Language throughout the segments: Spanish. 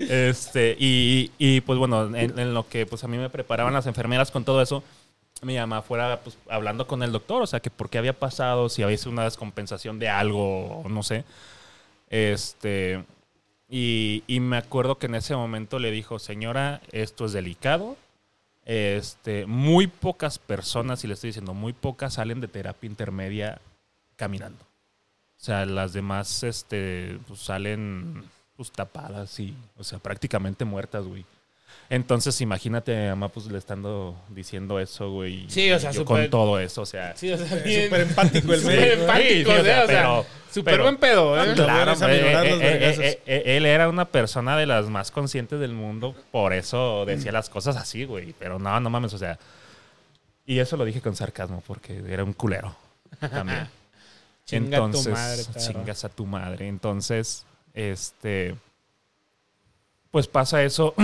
Este, y, pues bueno, en, lo que pues a mí me preparaban las enfermeras con todo eso, mi mamá fuera pues, hablando con el doctor, o sea, que por qué había pasado, si había sido una descompensación de algo, no sé. Este, y, y me acuerdo que en ese momento le dijo, señora, esto es delicado. Este, muy pocas personas, y le estoy diciendo, muy pocas salen de terapia intermedia caminando. O sea, las demás este, pues, salen pues, tapadas y, o sea, prácticamente muertas, güey. Entonces, imagínate a pues le estando diciendo eso, güey. Sí, o sea, yo con todo eso, o sea. Sí, o sea, Eh, bien- Súper empático el súper güey. empático, Sí, sí, o o sea, o sea, súper pero- buen pedo, ¿eh? Claro, eh, eh, eh, eh, eh, él era una persona de las más conscientes del mundo, por eso decía las cosas así, güey. Pero no, no mames, o sea. Y eso lo dije con sarcasmo, porque era un culero también. Entonces, chingas a tu madre. Entonces, este. Pues pasa eso.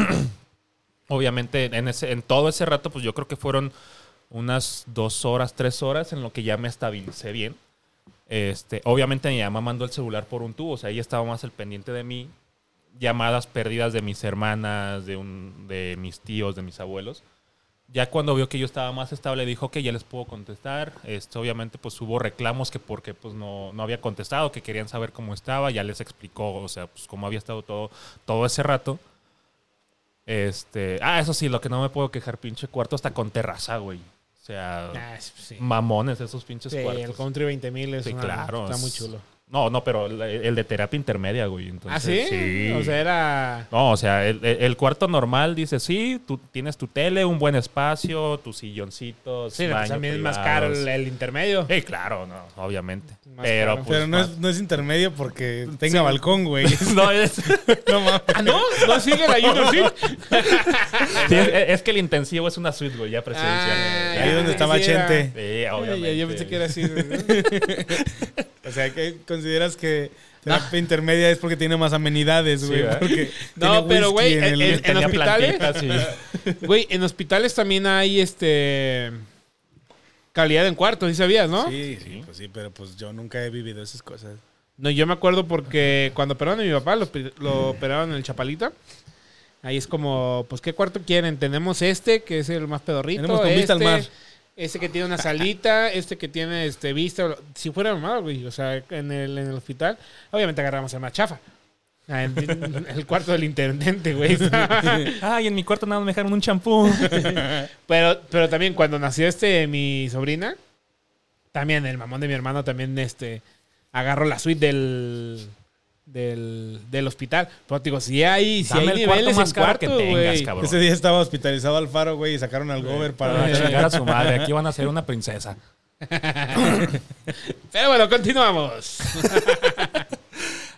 Obviamente, en, ese, en todo ese rato, pues yo creo que fueron unas dos horas, tres horas en lo que ya me estabilicé bien. Este, obviamente mi mamá mandó el celular por un tubo, o sea, ella estaba más al pendiente de mí. Llamadas perdidas de mis hermanas, de, un, de mis tíos, de mis abuelos. Ya cuando vio que yo estaba más estable, dijo que ya les puedo contestar. Este, obviamente, pues hubo reclamos que porque pues no, no había contestado, que querían saber cómo estaba. Ya les explicó, o sea, pues cómo había estado todo, todo ese rato. Este, ah, eso sí, lo que no me puedo quejar, pinche cuarto hasta con terraza, güey. O sea, Ah, sí. mamones esos pinches Sí, cuartos. el Country 20000 es Sí, una- claro. está es- muy chulo. No, no, pero el, el de terapia intermedia, güey. ¿Ah, Entonces, sí? O sea, era... No, o sea, el, cuarto normal dice, sí, tú tienes tu tele, un buen espacio, tus silloncitos, Sí, pues también es más caro el, el intermedio. Sí, claro, no, obviamente. Más pero, caro. pues, Pero no más- es, no es intermedio porque tenga balcón, güey. no, es, no mames. Ah, ¿no? ¿No sigue la Junior Suite? sí, es, es que el intensivo es una suite, güey, ya presidencial. Ah, Ahí ya, donde estaba sí Chente. Sí, obviamente. Yo pensé que era así. O sea, que consideras que terapia intermedia es porque tiene más amenidades, güey. No, tiene pero, güey, en el- en- en- Tenía hospitales? Güey, en hospitales también hay este... Calidad en cuartos, ¿sí sabías, no? Sí, sí, pues sí, pero pues yo nunca he vivido esas cosas. No, yo me acuerdo porque cuando operaron a mi papá, lo operaron en el Chapalita. Ahí es como, pues, ¿qué cuarto quieren? Tenemos este, que es el más pedorrito. Tenemos con este, vista al mar. Este que tiene una salita, este que tiene este vista. Si fuera mamado, güey. O sea, en el, en el hospital, obviamente agarramos el más chafa. Ah, en El cuarto del intendente, güey. Ay, en mi cuarto nada más me dejaron un champú. Pero, pero también cuando nació este mi sobrina, también el mamón de mi hermano también este agarró la suite del del, del hospital. Pero te digo, si hay, si Dame hay el cuarto niveles más en caro que cuarto, tengas, güey. cabrón. Ese día estaba hospitalizado Alfaro, güey, y sacaron al gober para... A chingar a su madre. Aquí van a ser una princesa. Pero bueno, continuamos.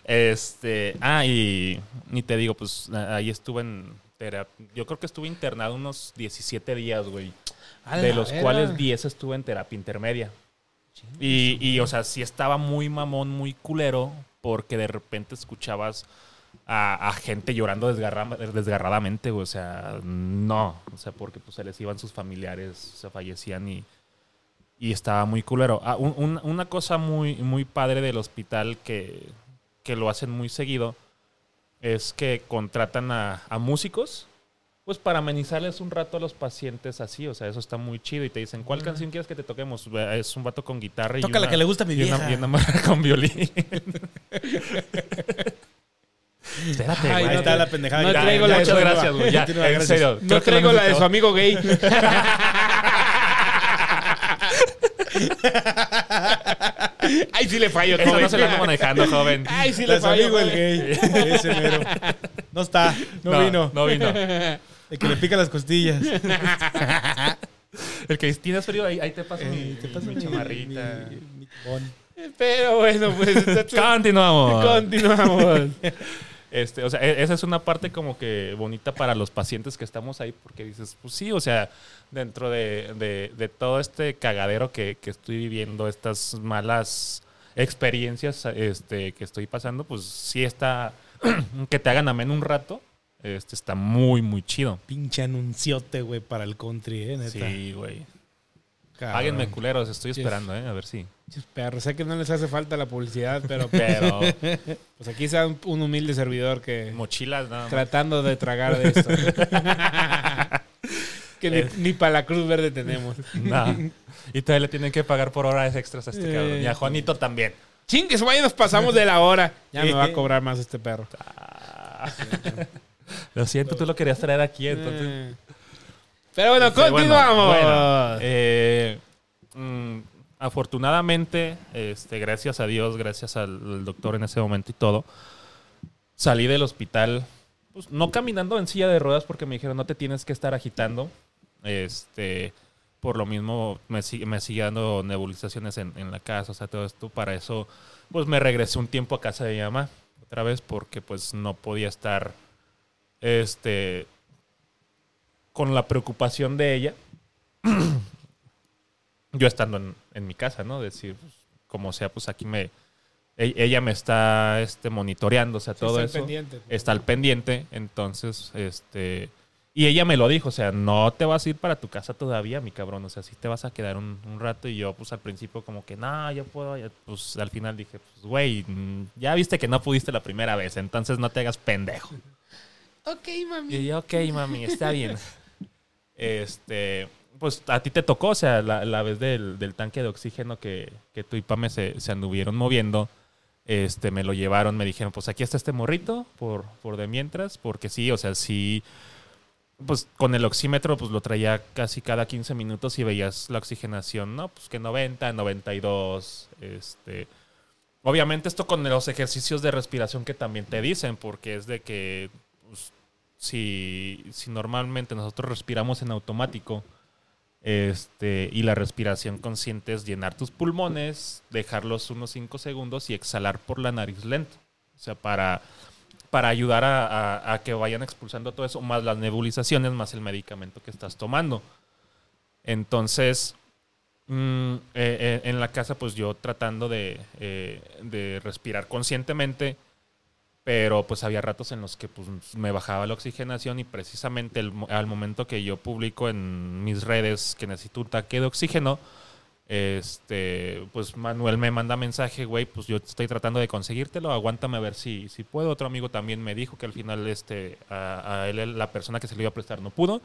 Este, ah, y, y te digo, pues a- ahí estuve en terapia. Yo creo que estuve internado unos 17 días, güey. De los cuales 10 estuve en terapia intermedia. Y, y, o sea, sí estaba muy mamón, muy culero, porque de repente escuchabas a, gente llorando desgarra- desgarradamente. O sea, no. O sea, porque pues se les iban sus familiares, se fallecían y, y estaba muy culero. Ah, un- un- una cosa muy, muy padre del hospital que, que lo hacen muy seguido es que contratan a, a músicos pues para amenizarles un rato a los pacientes así, o sea, eso está muy chido y te dicen, ¿cuál canción quieres que te toquemos? Es un vato con guitarra y Toca la que le gusta a mi y una, vieja. y una con violín. Espérate, Ay, güey. Ahí no está la pendejada. no Ya, traigo ya, la de Muchas su- gracias, güey. Ya, Continúa, en serio. No traigo lo la de su amigo gay. Ay, sí le fallo, Esa joven. no se la ando manejando, joven. Ay, sí le fallo. el gay. Ese mero. No está, no, vino. No vino. El que le pica las costillas. El que tienes frío, ahí, ahí te paso mi, Eh, te paso mi mi chamarrita. mi- mi bon. Pero bueno, pues Continuamos. continuamos. Este, o sea, e- esa es una parte como que bonita para los pacientes que estamos ahí, porque dices, pues sí, o sea, dentro de, de- de todo este cagadero que, que estoy viviendo, estas malas experiencias este, que estoy pasando, pues sí está, que te hagan ameno un rato, este, está muy, muy chido. Pinche anunciote, güey, para el country, eh, neta. Sí, güey. Páguenme, culeros. Estoy esperando, ¿eh? A ver si. Perro, sé que no les hace falta la publicidad, pero Pero pues aquí está un, un humilde servidor que mochilas, nada más. tratando de tragar de esto. que ni, ni para la Cruz Verde tenemos. Nah. Y todavía le tienen que pagar por horas extras a este Eh. cabrón. Y a Juanito también. Chingues, vaya, nos pasamos de la hora. Ya me va a cobrar más este perro. Lo siento, tú lo querías traer aquí, entonces. Pero bueno, continuamos. bueno, eh, mm, afortunadamente, este, gracias a Dios, gracias al, doctor en ese momento y todo, salí del hospital, pues, no caminando en silla de ruedas porque me dijeron no te tienes que estar agitando. Este, por lo mismo me, me sigue dando nebulizaciones en, en la casa, o sea, todo esto. Para eso, pues me regresé un tiempo a casa de mi mamá, otra vez, porque pues no podía estar, este, con la preocupación de ella, yo estando en, en mi casa, ¿no? Decir, pues, como sea, pues aquí me, e- ella me está, este, monitoreando, o sea, Sí, todo está al eso pendiente. está al pendiente, entonces, este... Y ella me lo dijo, o sea, no te vas a ir para tu casa todavía, mi cabrón, o sea, sí te vas a quedar un, un rato. Y yo, pues al principio como que, no, yo puedo, ya", pues al final dije, pues, güey, mm, ya viste que no pudiste la primera vez, entonces no te hagas pendejo. Ok, mami. Y ok, mami, está bien. Este, pues a ti te tocó, o sea, la, la vez del, tanque de oxígeno que, que tú y Pame se, anduvieron moviendo, este, me lo llevaron, me dijeron, pues aquí está este morrito, por, por de mientras, porque sí, o sea, sí, pues con el oxímetro, pues lo traía casi cada 15 minutos y veías la oxigenación, ¿no? Pues que 90, 92, este... Obviamente esto con los ejercicios de respiración que también te dicen, porque es de que pues, si, si normalmente nosotros respiramos en automático, este, y la respiración consciente es llenar tus pulmones, dejarlos unos 5 segundos y exhalar por la nariz lento. O sea, para, para ayudar a, a- que vayan expulsando todo eso, más las nebulizaciones, más el medicamento que estás tomando. Entonces, mm, eh, eh, en la casa, pues yo tratando de, eh, de respirar conscientemente, pero pues había ratos en los que pues, me bajaba la oxigenación y precisamente al momento que yo publico en mis redes que necesito un tanque de oxígeno, este, pues Manuel me manda mensaje, güey, pues yo estoy tratando de conseguírtelo, aguántame a ver si, si puedo. Otro amigo también me dijo que al final este, a, a él, la persona que se le iba a prestar no pudo.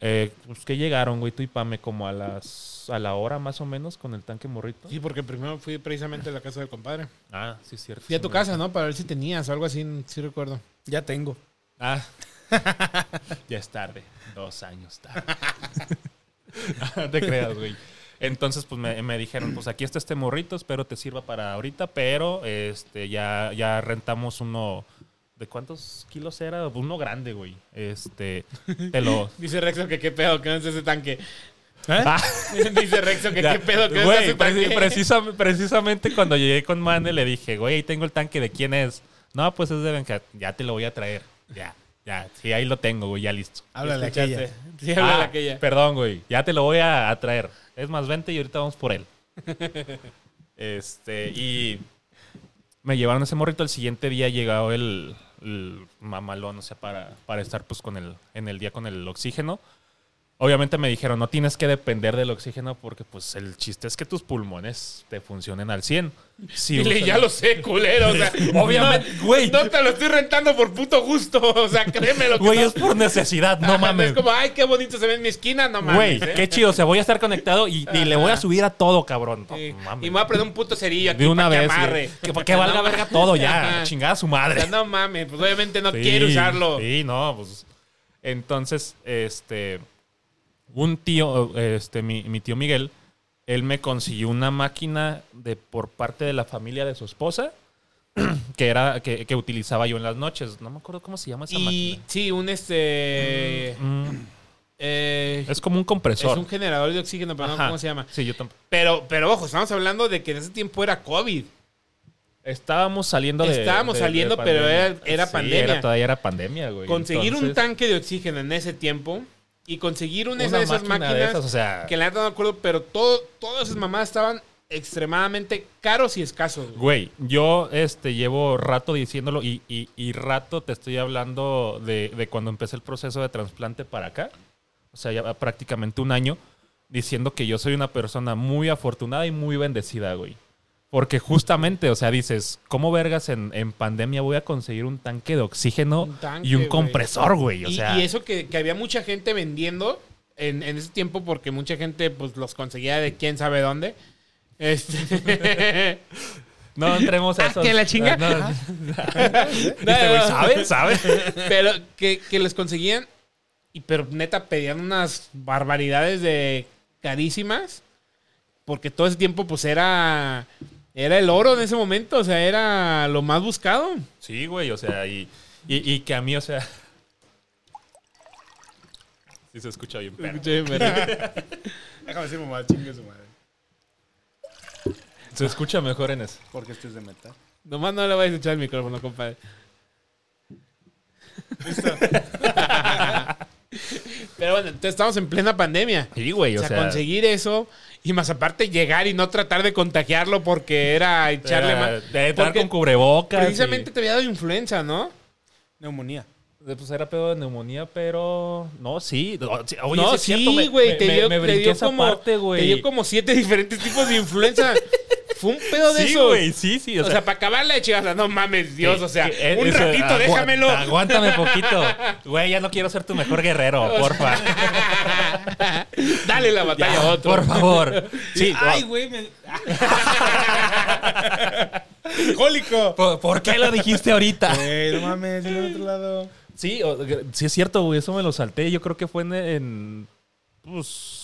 Eh, pues que llegaron, güey, tú y Pame como a las a la hora más o menos con el tanque morrito. Sí, porque primero fui precisamente a la casa del compadre. Ah, sí, es cierto. Fui a tu casa, ¿no? Para ver si tenías o algo así, sí recuerdo. Ya tengo. Ah, ya es tarde. Dos años tarde. No te creas, güey. Entonces, pues me, me dijeron, pues aquí está este morrito, espero te sirva para ahorita, pero este ya, ya rentamos uno. ¿De cuántos kilos era? Uno grande, güey. Este, te lo. Dice Rexo que qué pedo, que no es ese tanque. Ah, Dice Rexo que qué pedo, que es güey, tanque. preci- precisam- precisamente cuando llegué con Mane le dije, güey, ahí tengo el tanque de quién es. No, pues es de Benja. Ya te lo voy a traer. Ya, ya. Sí, ahí lo tengo, güey, ya listo. Háblale Escuchaste. aquella. Sí, habla Ah, aquella. Perdón, güey. Ya te lo voy a, a traer. Es más, vente y ahorita vamos por él. este, y me llevaron ese morrito. El siguiente día llegó el, el mamalón, o sea, para, para estar pues con el, en el día con el oxígeno. Obviamente me dijeron, no tienes que depender del oxígeno porque pues el chiste es que tus pulmones te funcionen al 100. Si Dile, ya lo sé, culero. O sea, Obviamente, no- güey. No te lo estoy rentando por puto gusto. O sea, créemelo. que Güey, no- es por necesidad, no Ajá, mames. Es como, ay, qué bonito se ve en mi esquina, no mames. Güey, ¿eh? qué chido. O sea, voy a estar conectado y, y le voy a subir a todo, cabrón. No Sí. mames. Y me voy a prender un puto cerillo aquí De una para vez. que amarre. Que, que valga verga todo ya. Chingada su O madre. sea, no mames, pues obviamente no Sí, quiere usarlo. Sí, no, pues. Entonces, este. Un tío, este, mi, mi tío Miguel, él me consiguió una máquina de por parte de la familia de su esposa. Que era, que, que utilizaba yo en las noches. No me acuerdo cómo se llama esa Y máquina. sí, un este. Mm, eh, es como un es compresor. un generador de oxígeno, pero no cómo se llama. Sí, yo tampoco. Pero, pero ojo, estamos hablando de que en ese tiempo era COVID. Estábamos saliendo de. Estábamos de- de saliendo, pero era- era Sí, pandemia. Era, todavía era pandemia, güey. Conseguir un tanque de oxígeno en ese tiempo y conseguir una, una de esas máquina máquinas de esas, o sea. que la neta no me acuerdo, pero todo, todas esas mamadas estaban extremadamente caros y escasos. güey. Güey, yo este, llevo rato diciéndolo y, y- y rato te estoy hablando de, de cuando empecé el proceso de trasplante para acá. O sea, ya prácticamente un año. diciendo que yo soy una persona muy afortunada y muy bendecida, güey. Porque justamente, o sea, dices, ¿cómo vergas en, en pandemia voy a conseguir un tanque de oxígeno Un tanque, y un compresor, güey? O y, sea, y eso que, que había mucha gente vendiendo en, en ese tiempo porque mucha gente pues los conseguía de quién sabe dónde. Este... no entremos a Ah, eso. ¿que la chinga? Este güey, ¿sabe? ¿Sabe? pero que, que les conseguían y pero neta pedían unas barbaridades de carísimas porque todo ese tiempo pues era era el oro en ese momento, o sea, era lo más buscado. Sí, güey, o sea, y, y, y que a mí, o sea... Sí se escucha bien, perro. Déjame decir mamá, chingue su madre. Se escucha mejor en eso. Porque este es de metal. Nomás no le voy a echar el micrófono, compadre. Pero bueno, entonces estamos en plena pandemia. Sí, güey, O o, sea, sea... conseguir eso y más aparte llegar y no tratar de contagiarlo porque era echarle eh, más. De Porque con cubrebocas. Precisamente te había dado influenza, ¿no? Neumonía. y- Pues era pedo de neumonía, pero... No, sí. no, sí, Oye, no, sí, es cierto, sí, me- güey. me- Te me- dio, me te dio esa como, parte, güey. te dio como siete diferentes tipos de influenza. Fue un pedo de Sí, eso. güey, sí, sí. O sea, para acabarla de chingadas, no mames, Dios, o sea, que- un eso, ratito, déjamelo. Aguántame poquito. Güey, ya no quiero ser tu mejor guerrero, porfa. Dale la batalla Ya, a otro. Por favor. Sí, Ay, güey, me... ¡Cólico! ¿por, por qué lo dijiste ahorita? Güey, no mames, en el otro lado. Sí, o- sí es cierto, güey. Eso me lo salté. Yo creo que fue en... en, pues...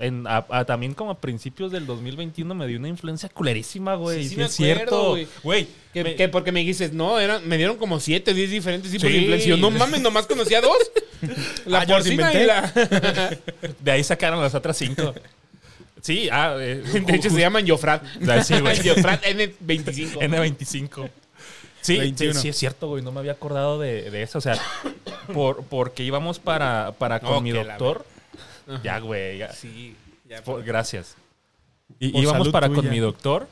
En, a- a- también como a principios del 2021 me dio una influencia culerísima, güey. Sí, sí Sí, me es cierto. acuerdo, güey. Güey, Que, me- que porque me dijiste, no, eran, me dieron como siete, diez diferentes tipos Sí. de influencia. Yo, No mames, nomás conocía dos. La Ah, porcina y la. de ahí sacaron las otras cinco. Sí, ah, eh, De hecho, se llaman Yofrat. Ah, sí, güey. Yofrat N25. N25. Sí, sí, 21. sí, es cierto, güey. No me había acordado de, de eso. O sea, por, porque íbamos para, para con mi que Ya, güey. ya. Sí, ya. Por- gracias. Y, Por íbamos para con mi doctor.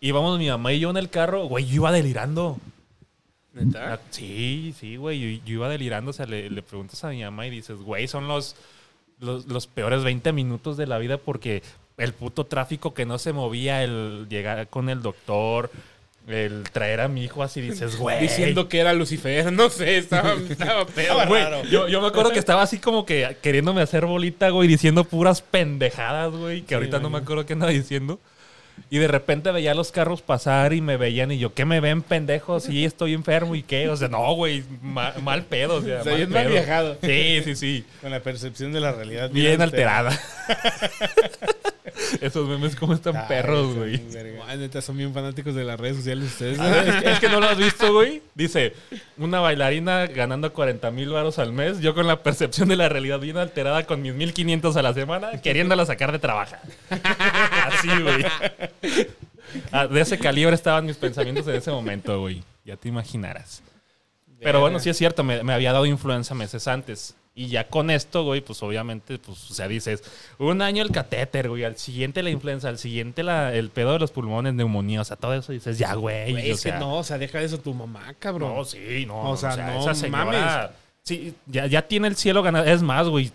Íbamos mi mamá y yo en el carro. Güey, yo iba delirando. ¿Neta? Ah, Sí, sí, güey. Yo, yo iba delirando. O sea, le, le preguntas a mi mamá y dices, güey, son los, los, los peores 20 minutos de la vida porque el puto tráfico que no se movía, el llegar con el doctor, el traer a mi hijo así, dices, güey. Diciendo que era Lucifer. No sé, estaba, estaba pedo. Güey, yo, yo me acuerdo que estaba así como que queriéndome hacer bolita, güey, diciendo puras pendejadas, güey, que ahorita no me acuerdo qué andaba diciendo. Y de repente veía los carros pasar y me veían y yo, ¿qué me ven, pendejos? Sí, estoy enfermo y qué. O sea, no, güey, ma- mal pedo. O sea, O sea, bien mal pedo. viajado. Sí, sí, sí. Con la percepción de la realidad. Bien alterada. Esos memes como están Ay, perros, güey. neta, son bien fanáticos de las redes sociales ustedes. Es que, es que no lo has visto, güey. Dice, una bailarina ganando 40 mil varos al mes, yo con la percepción de la realidad bien alterada con mis 1500 a la semana, queriéndola sacar de trabajar. Así, güey. Ah, de ese calibre estaban mis pensamientos en ese momento, güey. Ya te imaginarás. Pero bueno, sí es cierto, me, me había dado influenza meses antes. Y ya con esto, güey, pues obviamente, pues, o sea, dices, un año el catéter, güey, al siguiente la influenza, al siguiente la, el pedo de los pulmones, neumonía, o sea, todo eso dices, ya, güey. Güey, o que sea, no, o sea, deja eso tu mamá, cabrón. no, sí, no. O O sea, sea, no esa señora. mames. Sí, ya, ya tiene el cielo ganado. Es más, güey.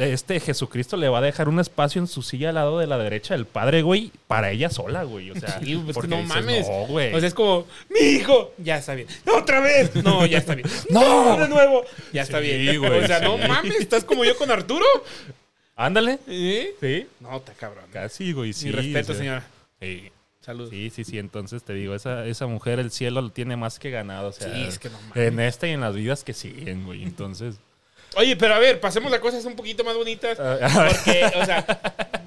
Este Jesucristo le va a dejar un espacio en su silla al lado de la derecha del Padre, güey, para ella sola, güey. O sea, Sí, pues porque no dices, mames. No, güey. O sea, es como, mi hijo, ya está bien. ¡Otra vez! No, ya está bien. No. De nuevo. Ya está Sí, bien. güey, o sea, no sí. mames, estás como yo con Arturo. Ándale. ¿Eh? Sí. No, está cabrón. Casi, güey. Sí, Mi respeto, o sea, señora. Sí. Saludos. Sí, sí, sí. Entonces te digo, esa, esa mujer, el cielo lo tiene más que ganado. O sea, Sí, es que no mames. en esta y en las vidas que siguen, güey. Entonces. Oye, pero a ver, pasemos a cosas un poquito más bonitas. Porque, o sea,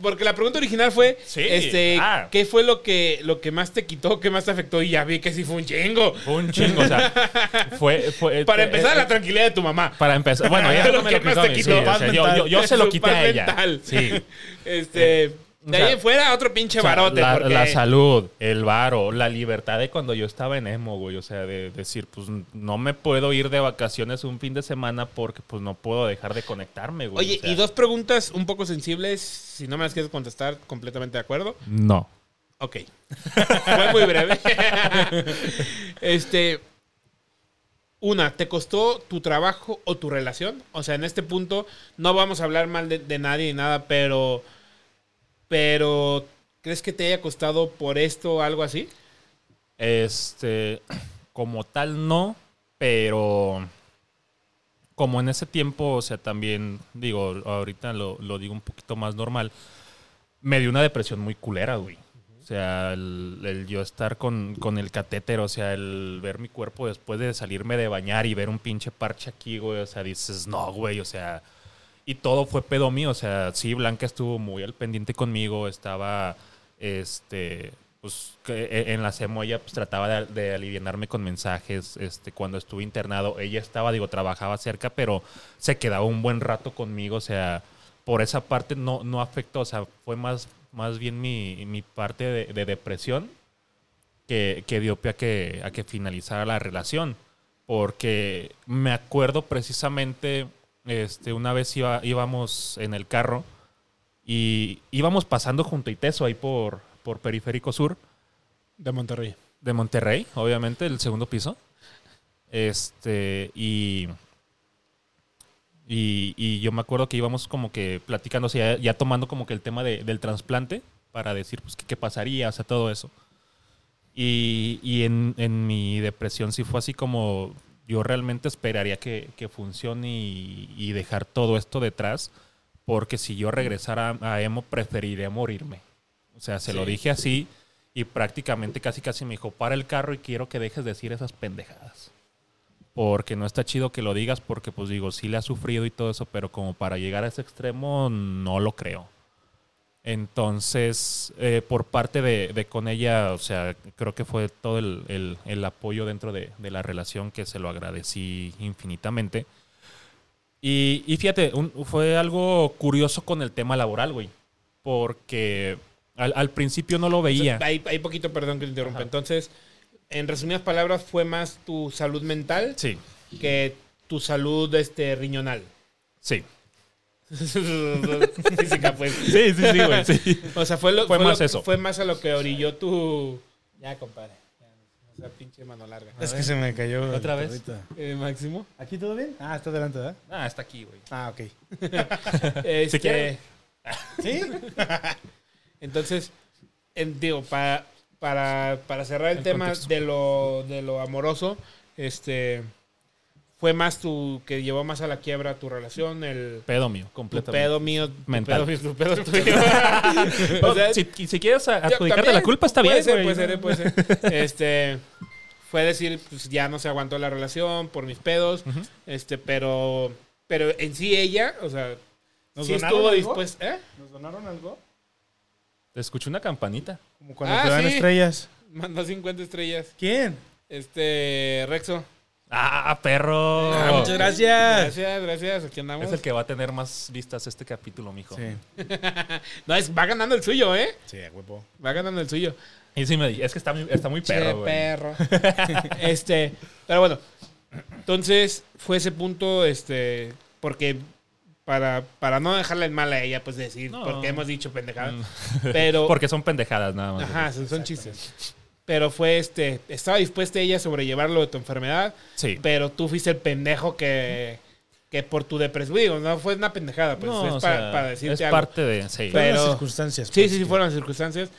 porque la pregunta original fue, Sí. este, Ah. ¿qué fue lo que, lo que más te quitó, qué más te afectó? Y ya vi que sí fue un chingo. Fue un chingo, o sea, fue... fue Para eh, empezar, eh, la tranquilidad de tu mamá. Para empezar, bueno, ya Lo no me lo más quitó te a mí, quitó, sí, o paz sea, yo, mental. yo, yo se lo quité a ella. mental. Sí. Este, de o sea, ahí fuera, otro pinche O sea, barote. la, porque... la salud, el varo, la libertad de cuando yo estaba en emo, güey. O sea, de decir, pues no me puedo ir de vacaciones un fin de semana porque pues no puedo dejar de conectarme, güey. Oye, o sea, y dos preguntas un poco sensibles. Si no me las quieres contestar, completamente de acuerdo. No. Ok. Fue muy breve. este. Una, ¿te costó tu trabajo o tu relación? O sea, en este punto no vamos a hablar mal de, de nadie ni nada, pero Pero, ¿crees que te haya costado por esto algo así? Este, como tal no, pero como en ese tiempo, o sea, también digo, ahorita lo, lo digo un poquito más normal, me dio una depresión muy culera, güey. O sea, el, el yo estar con, con el catéter, o sea, el ver mi cuerpo después de salirme de bañar y ver un pinche parche aquí, güey, o sea, dices, no, güey, o sea, y todo fue pedo mío, o sea, sí, Blanca estuvo muy al pendiente conmigo, estaba, este, pues e- en la CEMO ella pues, trataba de, de alivianarme con mensajes, este, cuando estuve internado, ella estaba, digo, trabajaba cerca, pero se quedaba un buen rato conmigo, o sea, por esa parte no, no afectó, o sea, fue más, más bien mi, mi parte de, de depresión que, que dio pie a que, a que finalizara la relación. Porque me acuerdo precisamente, este, una vez iba, íbamos en el carro y íbamos pasando junto a Iteso ahí por, por Periférico Sur De Monterrey. de Monterrey, obviamente, el segundo piso. Este, y, y, y yo me acuerdo que íbamos como que platicando, o sea, ya, ya tomando como que el tema de- del trasplante para decir, pues, qué, pasaría, o sea, todo eso. Y, y en, en mi depresión sí fue así como, yo realmente esperaría que, que funcione y, y dejar todo esto detrás, porque si yo regresara a emo, preferiría morirme. O sea, se lo dije así y prácticamente casi casi me dijo, para el carro y quiero que dejes de decir esas pendejadas. Porque no está chido que lo digas porque pues digo, sí le ha sufrido y todo eso, pero como para llegar a ese extremo no lo creo. Entonces, eh, por parte de, de con ella, o sea, creo que fue todo el, el- el apoyo dentro de, de la relación que se lo agradecí infinitamente. Y, y fíjate, un- fue algo curioso con el tema laboral, güey. Porque al, al principio no lo veía. Hay, hay poquito, perdón que te interrumpa. Ajá. Entonces, en resumidas palabras, fue más tu salud mental Sí, que tu salud este, riñonal. sí. Física, pues. Sí, sí, sí, güey. sí. O sea, fue, lo, Fue lo más que- eso. Fue más a lo que orilló tu. Ya, compadre. Ya, O sea, pinche mano larga. Es que se me cayó. ¿Otra vez? Eh, Máximo. ¿Aquí todo bien? Ah, está adelante, ¿verdad? Ah, está aquí, güey. Ah, ok. Este, quiere. ¿Sí? Entonces, en- digo, para, para, para cerrar el, El tema contexto. de lo, de lo amoroso, este fue más tu que llevó más a la quiebra tu relación, el Pedo mío, tu completamente. pedo mío, tu Mental. pedo, tu pedo tuyo. o sea, si, si quieres adjudicarte también, la culpa, está puede bien, ser, puede ser, puede ser. Este fue decir, pues ya no se aguantó la relación por mis pedos, este, pero pero en sí ella, o sea, ¿Nos sí donaron estuvo dispuesta, ¿eh? ¿Nos donaron algo? Escuché una campanita. Como cuando Ah, te dan sí. estrellas. Mandó 50 estrellas. ¿Quién? Este, Rexo. ¡Ah, perro! Ah, muchas gracias. Gracias, gracias. Aquí andamos. Es el que va a tener más vistas este capítulo, mijo. Sí. No, es, va ganando el suyo, ¿eh? Sí, huevo. Va ganando el suyo. Y sí me di- es que está, muy- está muy Che, perro, güey. perro. este, pero bueno. Entonces, fue ese punto, este, porque para, para no dejarla en mal a ella, pues decir, No. porque hemos dicho pendejada. Mm. Pero, Porque son pendejadas nada más. ajá, son, son chistes. Pero fue este, estaba dispuesta ella a sobrellevarlo de tu enfermedad, Sí. pero tú fuiste el pendejo que, que por tu depresión, digo, no fue una pendejada, pues No, es para, sea, para decirte es algo. parte de... Sí. Pero- Fueron las circunstancias. Sí, pues, sí, sí, fueron las circunstancias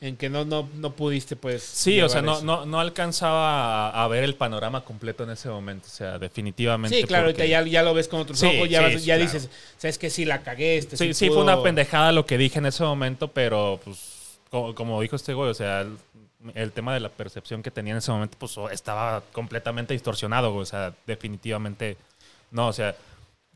en que no, no, no pudiste, pues. Sí, o sea, no, no, no alcanzaba a, a ver el panorama completo en ese momento. O sea, definitivamente. Sí, claro, porque- ahorita ya, ya lo ves con otros Sí, ojos, ya, sí, vas- sí, ya claro. dices, sabes que sí la cagué, este Sí, sí, pudo- fue una pendejada lo que dije en ese momento, pero pues, como, como dijo este güey, o sea, el, tema de la percepción que tenía en ese momento, pues oh, estaba completamente distorsionado. O sea, definitivamente no, o sea,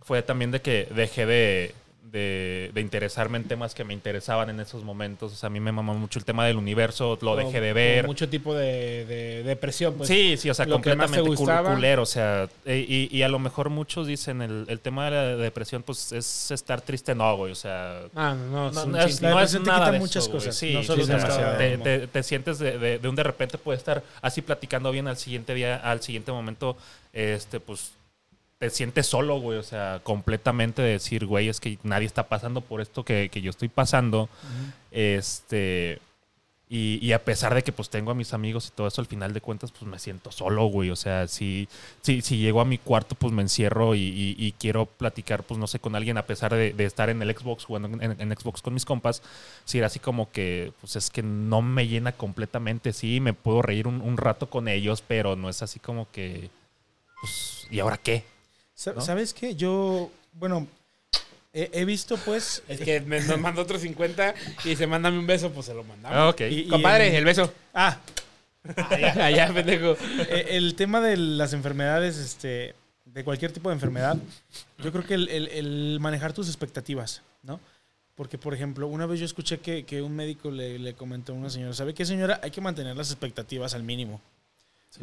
fue también de que dejé de, de, de interesarme en temas que me interesaban en esos momentos. O sea, a mí me mamó mucho el tema del universo, lo o- dejé de ver. mucho tipo de, de depresión, pues. sí, sí, o sea, te completamente culero. O sea, e- y, y a lo mejor muchos dicen el, el tema de la depresión, pues es estar triste, no, güey. O sea, Ah, no, no, es no es, no te nada quita de muchas eso, cosas, Sí, no sí, solo demasiado te, te- te sientes de, de- de un de repente puedes estar así platicando bien al siguiente día, al siguiente momento, este, pues te sientes solo, güey. O sea, completamente de decir, güey, es que nadie está pasando por esto que, que yo estoy pasando. Este. Y, y a pesar de que pues tengo a mis amigos y todo eso, al final de cuentas pues me siento solo, güey. O sea, si, si, si llego a mi cuarto pues me encierro y, y- y quiero platicar pues no sé con alguien a pesar de, de estar en el Xbox jugando en, en Xbox con mis compas, si era así como que pues es que no me llena completamente, sí, me puedo reír un, un rato con ellos, pero no es así como que pues ¿y ahora qué? ¿Sabes qué? Yo, bueno, he, he visto pues... Es que me, nos mandó otro 50 y se mándame un beso, pues se lo mandamos. Ah, ok. Y- Compadre, el beso. Ah, Allá, allá, pendejo. Eh, el tema de las enfermedades, este, de cualquier tipo de enfermedad, yo creo que el, el- el manejar tus expectativas, ¿no? Porque, por ejemplo, una vez yo escuché que, que un médico le, le comentó a una señora, ¿sabe qué, señora? Hay que mantener las expectativas al mínimo.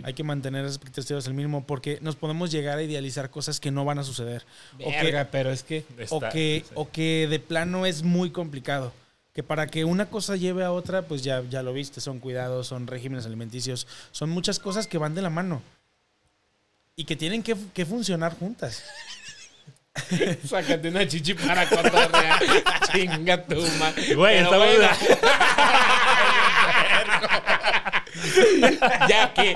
Hay que mantener las expectativas al mínimo porque nos podemos llegar a idealizar cosas que no van a suceder. O que- pero es que... o que, sí. o que de plano es muy complicado. Que para que una cosa lleve a otra, pues ya, ya lo viste, son cuidados, son regímenes alimenticios, son muchas cosas que van de la mano. Y que tienen que, que funcionar juntas. Sácate una chichi para cotorrear. Chinga tu madre. Güey. ya que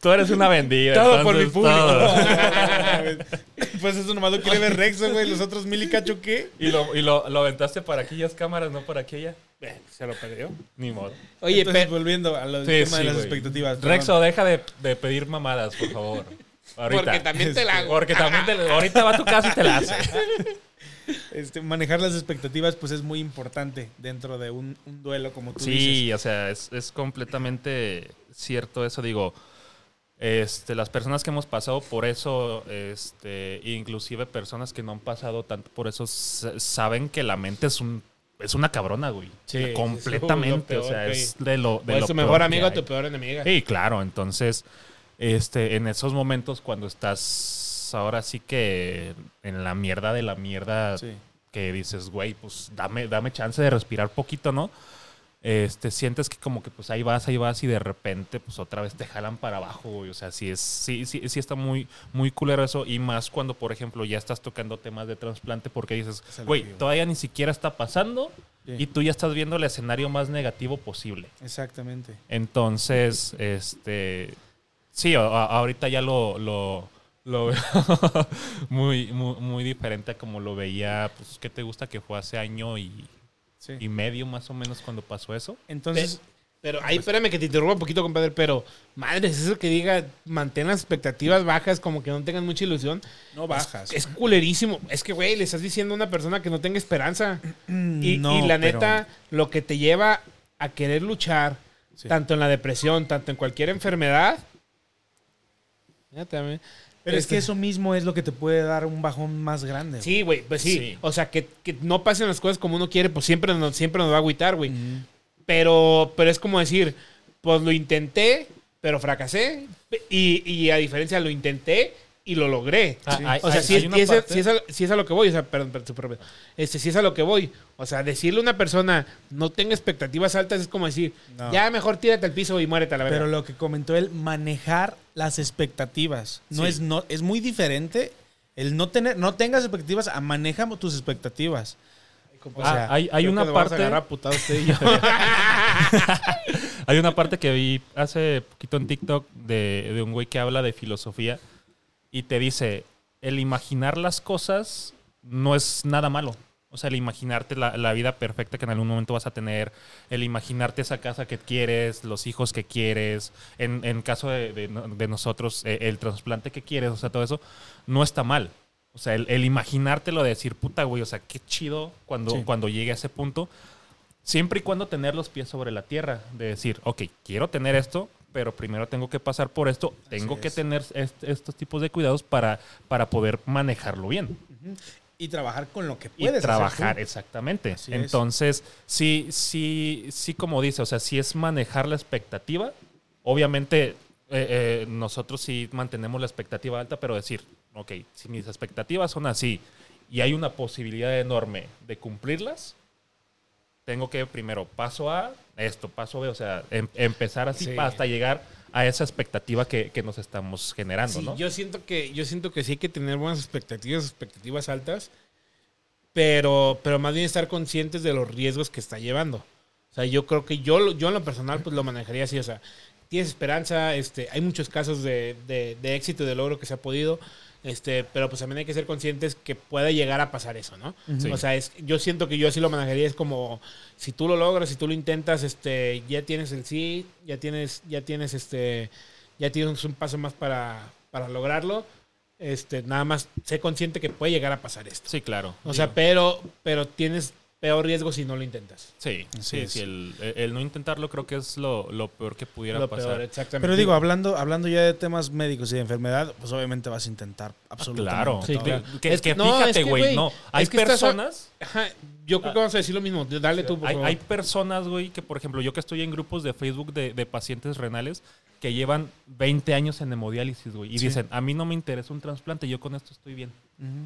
Tú eres una vendida. todo por mi público. todo. pues eso nomás lo quiere ver Rexo, güey. Los otros mil y cacho, ¿qué? Y, lo, y lo, lo aventaste para aquellas cámaras, no para aquella. Eh, Se lo perdió. Ni modo. Oye, Entonces, pero volviendo a los Sí, temas sí, de las güey. expectativas. perdón. Rexo, deja de, de pedir mamadas, por favor. Ahorita. porque también te la hago. Porque también te- ahorita va a tu casa y te la hace. Este, manejar las expectativas, pues es muy importante dentro de un, un duelo, como tú dices. Sí, o sea, es, es completamente cierto eso. Digo, este, las personas que hemos pasado por eso, este, inclusive personas que no han pasado tanto por eso, saben que la mente es un es una cabrona, güey. Sí, sí, completamente. sí, o sea, peor, es de lo de O es lo tu peor mejor amigo o tu peor enemiga. Sí, claro. Entonces, este, en esos momentos cuando estás ahora sí que en la mierda de la mierda, Sí. que dices, güey, pues dame, dame chance de respirar poquito, ¿no? Este, sientes que como que pues ahí vas, ahí vas y de repente pues otra vez te jalan para abajo, güey. O sea, sí es, sí, sí, sí está muy, muy culero eso. Y más cuando, por ejemplo, ya estás tocando temas de trasplante porque dices, güey, todavía ni siquiera está pasando Sí. y tú ya estás viendo el escenario más negativo posible. Exactamente. Entonces, este. Sí, a- ahorita ya lo, lo, lo veo muy, muy, muy diferente a como lo veía, pues, ¿qué te gusta? Que fue hace año y, Sí. y medio más o menos cuando pasó eso. Entonces, Pero ahí, espérame que te interrumpa un poquito, compadre. Pero, madre, es eso que diga, mantén las expectativas bajas, como que no tengan mucha ilusión. no bajas. Es culerísimo. Es que, güey, le estás diciendo a una persona que no tenga esperanza. Y, No, y la pero- neta, lo que te lleva a querer luchar, Sí. tanto en la depresión, tanto en cualquier enfermedad. Pero es que eso mismo es lo que te puede dar un bajón más grande. güey. Sí, güey, pues sí. Sí. O sea, que, que no pasen las cosas como uno quiere, pues siempre nos, siempre nos va a agüitar, güey. Pero, pero es como decir, pues lo intenté, pero fracasé. Y, y a diferencia, lo intenté y lo logré. Ah, hay- O sea, hay- si, hay es, si es a, si es a lo que voy, o sea, perdón, perdón, súper rápido. Este, si es a lo que voy. O sea, decirle a una persona, no tenga expectativas altas, es como decir, No. ya mejor tírate al piso y muérete a la Pero verga. lo que comentó él, manejar las expectativas. No Sí. es no es muy diferente el no tener no tengas expectativas a maneja tus expectativas. O Ah, sea, hay, hay Creo una parte. agarrar a putadas usted y yo. Hay una parte que vi hace poquito en TikTok de, de un güey que habla de filosofía y te dice, el imaginar las cosas no es nada malo. O sea, el imaginarte la, la vida perfecta que en algún momento vas a tener, el imaginarte esa casa que quieres, los hijos que quieres, en, en caso de, de no- de nosotros, eh, el trasplante que quieres, o sea, todo eso, no está mal. O sea, el, el imaginártelo de decir, puta, güey, o sea, qué chido cuando, Sí. cuando llegue a ese punto. Siempre y cuando tener los pies sobre la tierra, de decir, ok, quiero tener esto, pero primero tengo que pasar por esto, tengo que es. tener est- estos tipos de cuidados para, para poder manejarlo bien. y trabajar con lo que Y puedes hacer trabajar, exactamente. Así es. Entonces, sí, sí, sí, como dice, o sea, si es manejar la expectativa, obviamente eh, eh, nosotros sí mantenemos la expectativa alta, pero decir, ok, si mis expectativas son así y hay una posibilidad enorme de cumplirlas, tengo que primero paso A, esto, paso B, o sea, em- empezar así Sí. hasta llegar a esa expectativa que, que nos estamos generando, Sí, ¿no? yo siento que yo siento que sí hay que tener buenas expectativas, expectativas altas, pero pero más bien estar conscientes de los riesgos que está llevando. O sea, yo creo que yo, yo en lo personal pues lo manejaría así, o sea, tienes esperanza, este, hay muchos casos de, de, de éxito y de logro que se ha podido, este, pero pues también hay que ser conscientes que puede llegar a pasar eso, ¿no? Sí. O sea, es, yo siento que yo así lo manejaría, es como si tú lo logras, si tú lo intentas, este, ya tienes el sí, ya tienes, ya tienes este, ya tienes un paso más para, para lograrlo. Este, nada más sé consciente que puede llegar a pasar esto. Sí, claro. O sea, pero, pero tienes peor riesgo si no lo intentas. Sí, Así sí, sí. El, el no intentarlo creo que es lo, lo peor que pudiera Lo pasar. peor, exactamente. Pero digo, hablando, hablando ya de temas médicos y de enfermedad, pues obviamente vas a intentar absolutamente Claro. Sí, claro. Que, Es que que- no, es fíjate, que, güey, no. Hay es que estás- personas... Ajá, yo creo que vamos a decir lo mismo. Dale tú, por Hay, favor. hay personas, güey, que por ejemplo, yo que estoy en grupos de Facebook de, de pacientes renales que llevan 20 años en hemodiálisis, güey, y Sí. dicen, a mí no me interesa un trasplante, yo con esto estoy bien.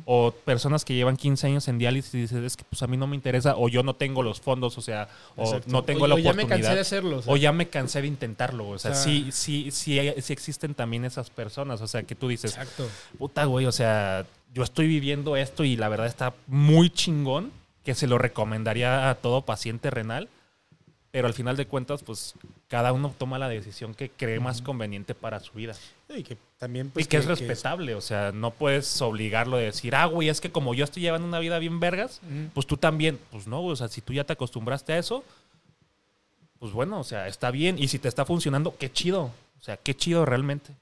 O personas que llevan 15 años en diálisis y dicen, es que pues a mí no me interesa, o yo no tengo los fondos, o sea, o no tengo O- la o ya me oportunidad. cansé de hacerlo. o sea. O ya me cansé de intentarlo, o sea, sí, sí, sí, sí existen también esas personas, o sea, que tú dices, Exacto. puta, güey, o sea, yo estoy viviendo esto y la verdad está muy chingón, que se lo recomendaría a todo paciente renal, pero al final de cuentas, pues cada uno toma la decisión que cree más conveniente para su vida. Y que también, pues, y que, es respetable, o sea, no puedes obligarlo de decir, ah, güey, es que como yo estoy llevando una vida bien vergas, pues tú también, pues no, o sea, si tú ya te acostumbraste a eso, pues bueno, o sea, está bien. Y si te está funcionando, qué chido. O sea, qué chido realmente.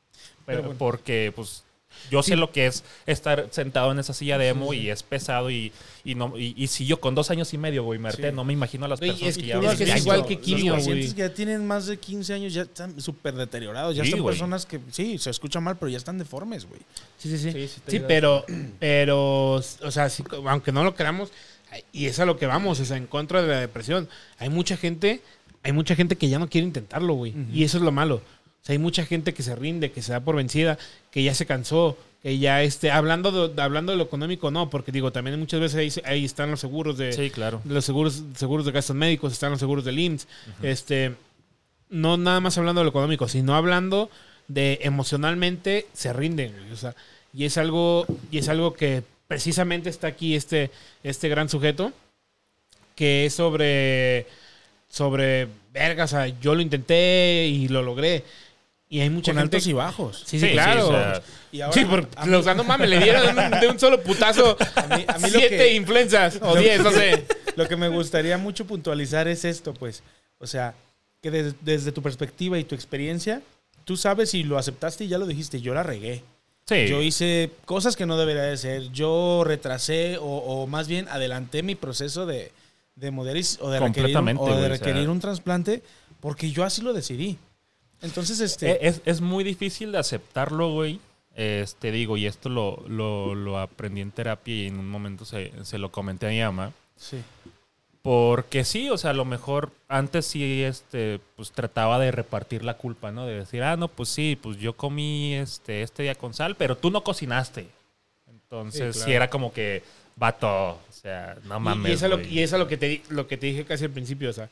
Pero, Pero bueno. Porque, pues, yo sé lo que es estar sentado en esa silla de emo y es pesado y, y no y, y si yo con dos años y medio, güey, Sí. no me imagino a las personas es que que ya Es que es igual que los quimio, pacientes güey. que ya tienen más de 15 años ya están súper deteriorados. Ya Sí, son güey. personas que, sí, se escucha mal, pero ya están deformes, güey. Sí, sí, sí. Sí, pero, pero, o sea, sí, aunque no lo creamos, y es a lo que vamos, o sea, en contra de la depresión. Hay mucha gente, hay mucha gente que ya no quiere intentarlo, güey. Y eso es lo malo. O sea, hay mucha gente que se rinde, que se da por vencida, que ya se cansó, que ya esté hablando de, hablando de lo económico, no, porque digo, también muchas veces ahí, ahí están los seguros de, Sí, claro. los seguros, seguros de gastos médicos, están los seguros del IMSS. Este, no nada más hablando de lo económico, sino hablando de emocionalmente se rinden, o sea, y es algo y es algo que precisamente está aquí este este gran sujeto que es sobre sobre verga, o sea, yo lo intenté y lo logré. Y hay mucha Con gente altos y bajos. Sí, sí, Sí, sí, claro. o sea, Y ahora, Sí, porque, mí- o sea, no mames, le dieron de un, de un solo putazo a mí- a mí lo siete que- influencias o lo- diez, no sé. Lo que me gustaría mucho puntualizar es esto, pues. O sea, que des- desde tu perspectiva y tu experiencia, tú sabes y lo aceptaste y ya lo dijiste, yo la regué. sí. Yo hice cosas que no debería de ser. Yo retrasé o, o más bien adelanté mi proceso de, de o de requerir, o de o requerir sea. un trasplante porque yo así lo decidí. Entonces, este... Eh, Es, es muy difícil de aceptarlo, güey. Este, digo, y esto lo, lo, lo aprendí en terapia y en un momento se, se lo comenté a mi mamá. sí. Porque sí, o sea, a lo mejor antes sí, este, pues trataba de repartir la culpa, ¿no? De decir, ah, no, pues sí, pues yo comí este, este día con sal, pero tú no cocinaste. Entonces, Sí, era como que, vato, o sea, no Y- mames. y, es a lo, y es a lo que te lo que te dije casi al principio, o sea,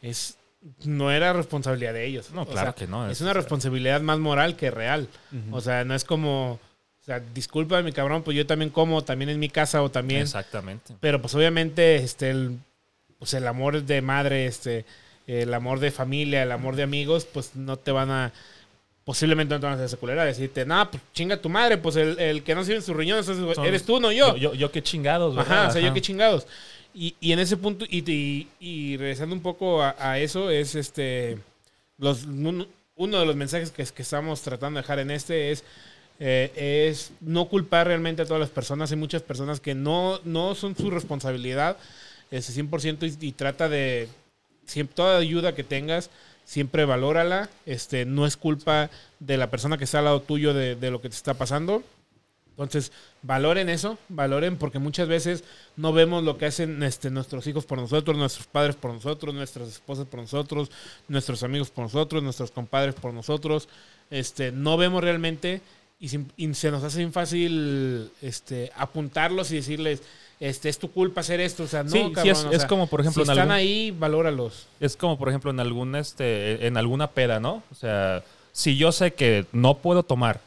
es no era responsabilidad de ellos. No, O claro sea, que no. Es una responsabilidad más moral que real. O sea, no es como, o sea, disculpa mi cabrón, pues yo también como, también en mi casa o también. Exactamente. Pero pues obviamente, este, el, pues el amor de madre, este, el amor de familia, el amor de amigos, pues no te van a, posiblemente no te van a hacer esa culera, decirte, no, pues chinga tu madre, pues el, el que no sirve en sus riñones eres tú, no yo. Yo, yo qué chingados, Ajá, o sea, yo qué chingados. Y, y en ese punto, y, y, y regresando un poco a, eso, es este. Los, un- uno de los mensajes que, que estamos tratando de dejar en este es. eh, es no culpar realmente a todas las personas. Hay muchas personas que no, no son su responsabilidad ese 100% y, y trata de. Siempre, toda ayuda que tengas, siempre valórala. Este, no es culpa de la persona que está al lado tuyo de, de lo que te está pasando. Entonces, valoren eso, valoren, porque muchas veces no vemos lo que hacen este, nuestros hijos por nosotros, nuestros padres por nosotros, nuestras esposas por nosotros, nuestros amigos por nosotros, nuestros compadres por nosotros. Este, no vemos realmente y, se nos hace bien fácil este, apuntarlos y decirles, este, es tu culpa hacer esto. O sea, no, Sí, sí, cabrón, es, o es sea, como, por ejemplo, si en están algún- ahí, valóralos. Es como, por ejemplo, en alguna, este, en alguna peda, ¿no? O sea, si yo sé que no puedo tomar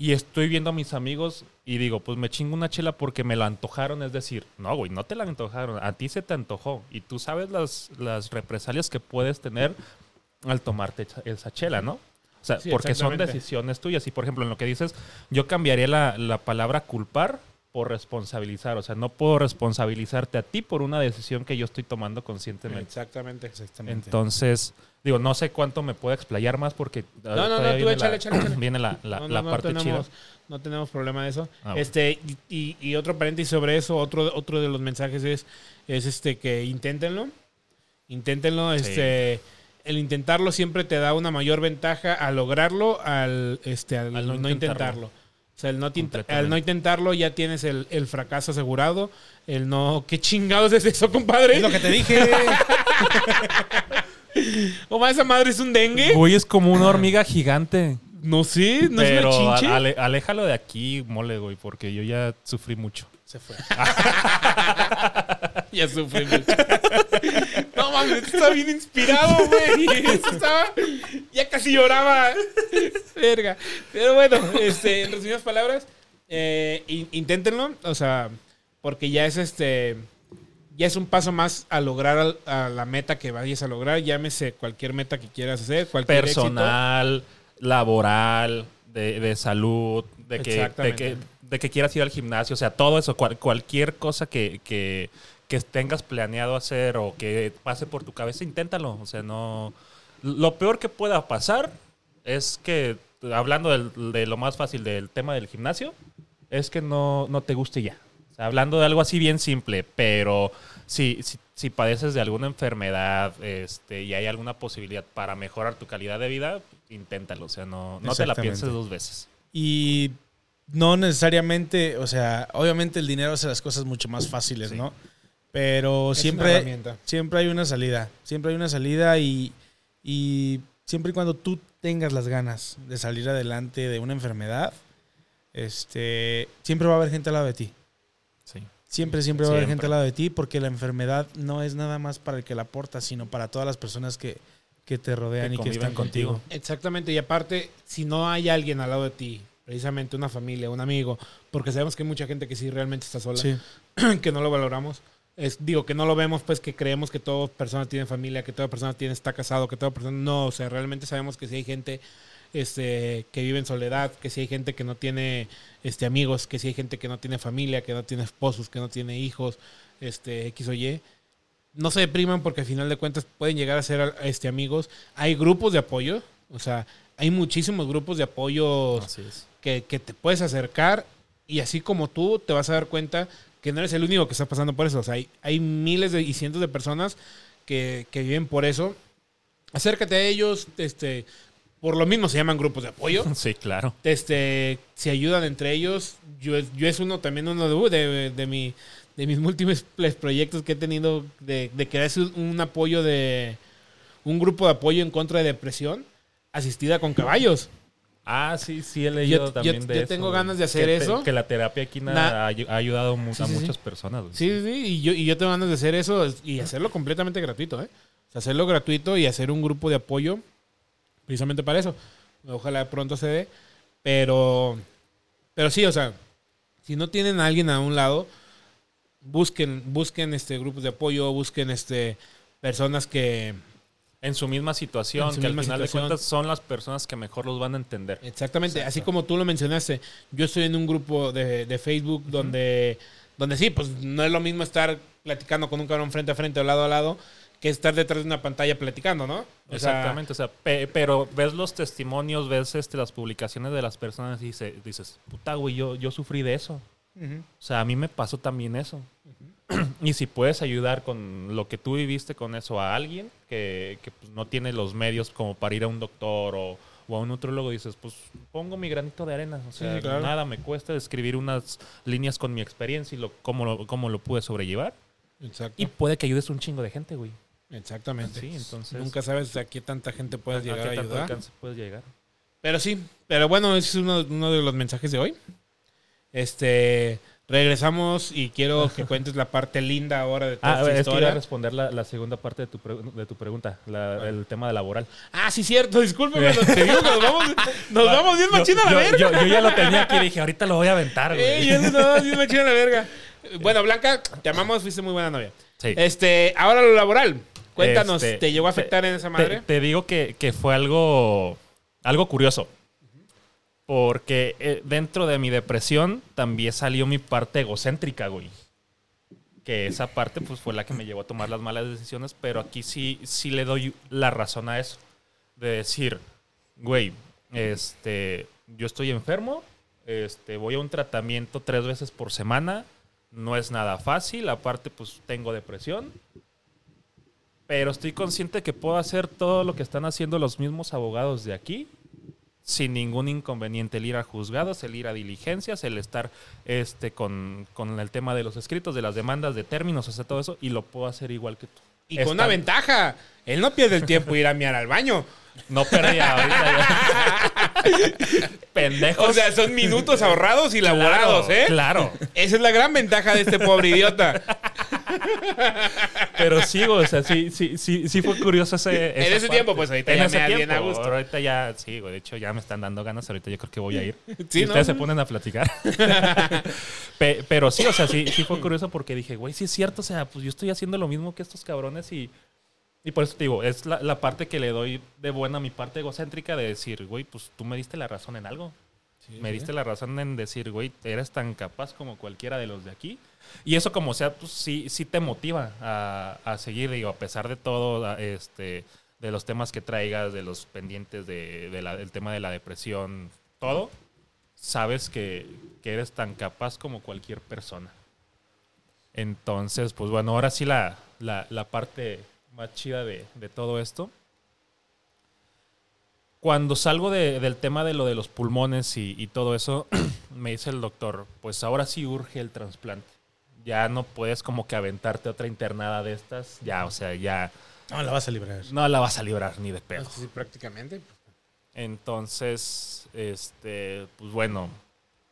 y estoy viendo a mis amigos y digo, pues me chingo una chela porque me la antojaron. Es decir, no, güey, no te la antojaron, a ti se te antojó. Y tú sabes las, las represalias que puedes tener al tomarte esa- chela, ¿no? O sea, Sí, porque son decisiones tuyas. Y por ejemplo, en lo que dices, yo cambiaría la, la palabra culpar por responsabilizar. O sea, no puedo responsabilizarte a ti por una decisión que yo estoy tomando conscientemente. Exactamente. Exactamente. Entonces, digo, no sé cuánto me puedo explayar más porque No, no, no, tú échale, la, échale, échale. viene la, la- No, la no, no parte tenemos, chida. no tenemos problema de eso. Ah, bueno. este y, y otro paréntesis sobre eso, otro, otro de los mensajes es, es este que inténtenlo. Inténtenlo. Sí. Este, el intentarlo siempre te da una mayor ventaja a lograrlo al, este, al, Al no no, intentarlo. intentarlo. O sea, el no, al no intentarlo ya tienes el, el fracaso asegurado. El no... ¿Qué chingados es eso, compadre? Es lo que te dije. ¿O más esa madre es un dengue? Güey, es como una hormiga gigante. No sé, no pero es una chinche. ale- aléjalo de aquí, mole, güey, porque yo ya sufrí mucho. Se fue. Ya sufrí mucho. No mames, estaba bien inspirado, güey. Eso Estaba. Ya casi lloraba. Verga. Pero bueno, este, en resumidas palabras, eh, in- inténtenlo. O sea, porque ya es este. Ya es un paso más a lograr a la meta que vayas a lograr. Llámese cualquier meta que quieras hacer, cualquier éxito. Personal, laboral, de, de salud, de que, de, que, de que quieras ir al gimnasio, o sea, todo eso, cual- cualquier cosa que, que, que tengas planeado hacer o que pase por tu cabeza, inténtalo. O sea, no. Lo peor que pueda pasar es que, hablando del- de lo más fácil del tema del gimnasio, es que no, no te guste ya. O sea, hablando de algo así bien simple, pero si, si, si padeces de alguna enfermedad este, y hay alguna posibilidad para mejorar tu calidad de vida, inténtalo. O sea, no, no te la pienses dos veces. Y no necesariamente, o sea, obviamente el dinero hace las cosas mucho más fáciles, Sí. ¿no? Pero Es siempre, siempre hay una salida. Siempre hay una salida y, y siempre y cuando tú tengas las ganas de salir adelante de una enfermedad, este, siempre va a haber gente al lado de ti. Siempre, siempre va a haber gente al lado de ti porque la enfermedad no es nada más para el que la porta, sino para todas las personas que, que te rodean Que y que están contigo. contigo. Exactamente, y aparte, si no hay alguien al lado de ti, precisamente una familia, un amigo, porque sabemos que hay mucha gente que sí realmente está sola, Sí. que no lo valoramos. Es, digo, que no lo vemos, pues que creemos que toda persona tiene familia, que toda persona tiene, está casado, que toda persona. No, o sea, realmente sabemos que sí hay gente este, que vive en soledad, que sí hay gente que no tiene este, amigos, que sí hay gente que no tiene familia, que no tiene esposos, que no tiene hijos, este, X o Y. No se depriman porque al final de cuentas pueden llegar a ser este, amigos. Hay grupos de apoyo, o sea, hay muchísimos grupos de apoyo es. que, que te puedes acercar y así como tú te vas a dar cuenta que no eres el único que está pasando por eso. O sea, hay, hay miles de, y cientos de personas que, que viven por eso. Acércate a ellos, este, por lo mismo se llaman grupos de apoyo. Sí, claro. Este, se ayudan entre ellos. Yo, es- yo es uno también uno de, de, de mi, de mis múltiples proyectos que he tenido de, de crear un, apoyo de un grupo de apoyo en contra de depresión asistida con caballos. Ah, sí, sí he leído Yo- también yo- de yo eso, tengo güey. ganas de hacer Que te- eso. que la terapia equina Na- ha, ayu- ha ayudado mu- Sí, a sí, sí. muchas personas. güey. Sí, sí, sí, y yo, y yo tengo ganas de hacer eso y hacerlo completamente gratuito, ¿eh? O sea, hacerlo gratuito y hacer un grupo de apoyo precisamente para eso. Ojalá pronto se dé, pero, pero sí, o sea, si no tienen a alguien a un lado, busquen, busquen este grupos de apoyo, busquen este personas que En su misma situación, su que misma al final situación. de cuentas son las personas que mejor los van a entender. Exactamente, así como tú lo mencionaste, yo estoy en un grupo de, de Facebook donde, donde sí, pues no es lo mismo estar platicando con un cabrón frente a frente o lado a lado que estar detrás de una pantalla platicando, ¿no? O sea, Exactamente, o sea, pe- pero ves los testimonios, ves este, las publicaciones de las personas y dice- dices, puta, güey, yo, yo sufrí de eso. O sea, a mí me pasó también eso. y si puedes ayudar con lo que tú viviste con eso a alguien que, que, pues, no tiene los medios como para ir a un doctor o, o a un nutrólogo, dices, pues pongo mi granito de arena. O sea, sí, claro. nada me cuesta escribir unas líneas con mi experiencia y lo, cómo, lo, cómo lo pude sobrellevar. Exacto. Y puede que ayudes un chingo de gente, güey. Exactamente. Sí, entonces- Nunca sabes a qué tanta gente puedes ¿A llegar qué a tanto ayudar. alcance puedes llegar? Pero sí, pero bueno, ese es uno, uno de los mensajes de hoy. Este, Regresamos y quiero que cuentes la parte linda ahora de toda Ah, esta es que iba a historia. responder la, la segunda parte de tu, pre- de tu pregunta, la- el tema de laboral. Ah, sí, cierto, discúlpeme, nos, nos vamos, nos vamos bien machín a la yo, verga. yo- yo ya lo tenía aquí y dije, ahorita lo voy a aventar, güey. Eh, nos vamos bien machín a la verga. Bueno, Blanca, te amamos, fuiste muy buena novia. Sí. Este, ahora lo laboral. Cuéntanos, Este, ¿te llegó a afectar en esa madre? te digo que, que fue algo, algo curioso. Porque eh, dentro de mi depresión también salió mi parte egocéntrica, güey. Que esa parte pues fue la que me llevó a tomar las malas decisiones, pero aquí sí, sí le doy la razón a eso. De decir, güey, este, yo estoy enfermo, este, voy a un tratamiento tres veces por semana, no es nada fácil, aparte pues tengo depresión, pero estoy consciente que puedo hacer todo lo que están haciendo los mismos abogados de aquí sin ningún inconveniente. El ir a juzgados, el ir a diligencias, el estar este, con, con el tema de los escritos, de las demandas, de términos, o sea, todo eso, y lo puedo hacer igual que tú. Y con una ventaja. Él no pierde el tiempo ir a miar al baño. No perdía ahorita. Pendejos. O sea, son minutos ahorrados y laborados, claro, ¿eh? Claro. Esa es la gran ventaja de este pobre idiota. Pero sí, o sea, sí, sí, sí, sí fue curioso ese. En ese tiempo, pues, ahorita En ya ese me da bien a gusto. Ahorita ya, sí, güey, de hecho ya me están dando ganas, ahorita yo creo que voy a ir. Sí, y ¿no? ustedes se ponen a platicar. Pe- pero sí, o sea, sí, sí fue curioso porque dije, güey, sí es cierto, o sea, pues yo estoy haciendo lo mismo que estos cabrones y. Y por eso te digo, es la, la parte que le doy de buena a mi parte egocéntrica de decir, güey, pues tú me diste la razón en algo. me diste la razón en decir, güey, eres tan capaz como cualquiera de los de aquí. Y eso como sea, pues sí, sí te motiva a, a seguir, digo, a pesar de todo, este, de los temas que traigas, de los pendientes de, de la- del tema de la depresión, todo, sabes que, que eres tan capaz como cualquier persona. Entonces, pues bueno, ahora sí la, la, la parte más chida de, de todo esto. Cuando salgo de- del tema de lo de los pulmones y, y todo eso, me dice el doctor, pues ahora sí urge el trasplante. Ya no puedes como que aventarte otra internada de estas. Ya, o sea, ya No, la vas a librar. no la vas a librar ni de pedo. Sí, prácticamente. Entonces, este, pues bueno,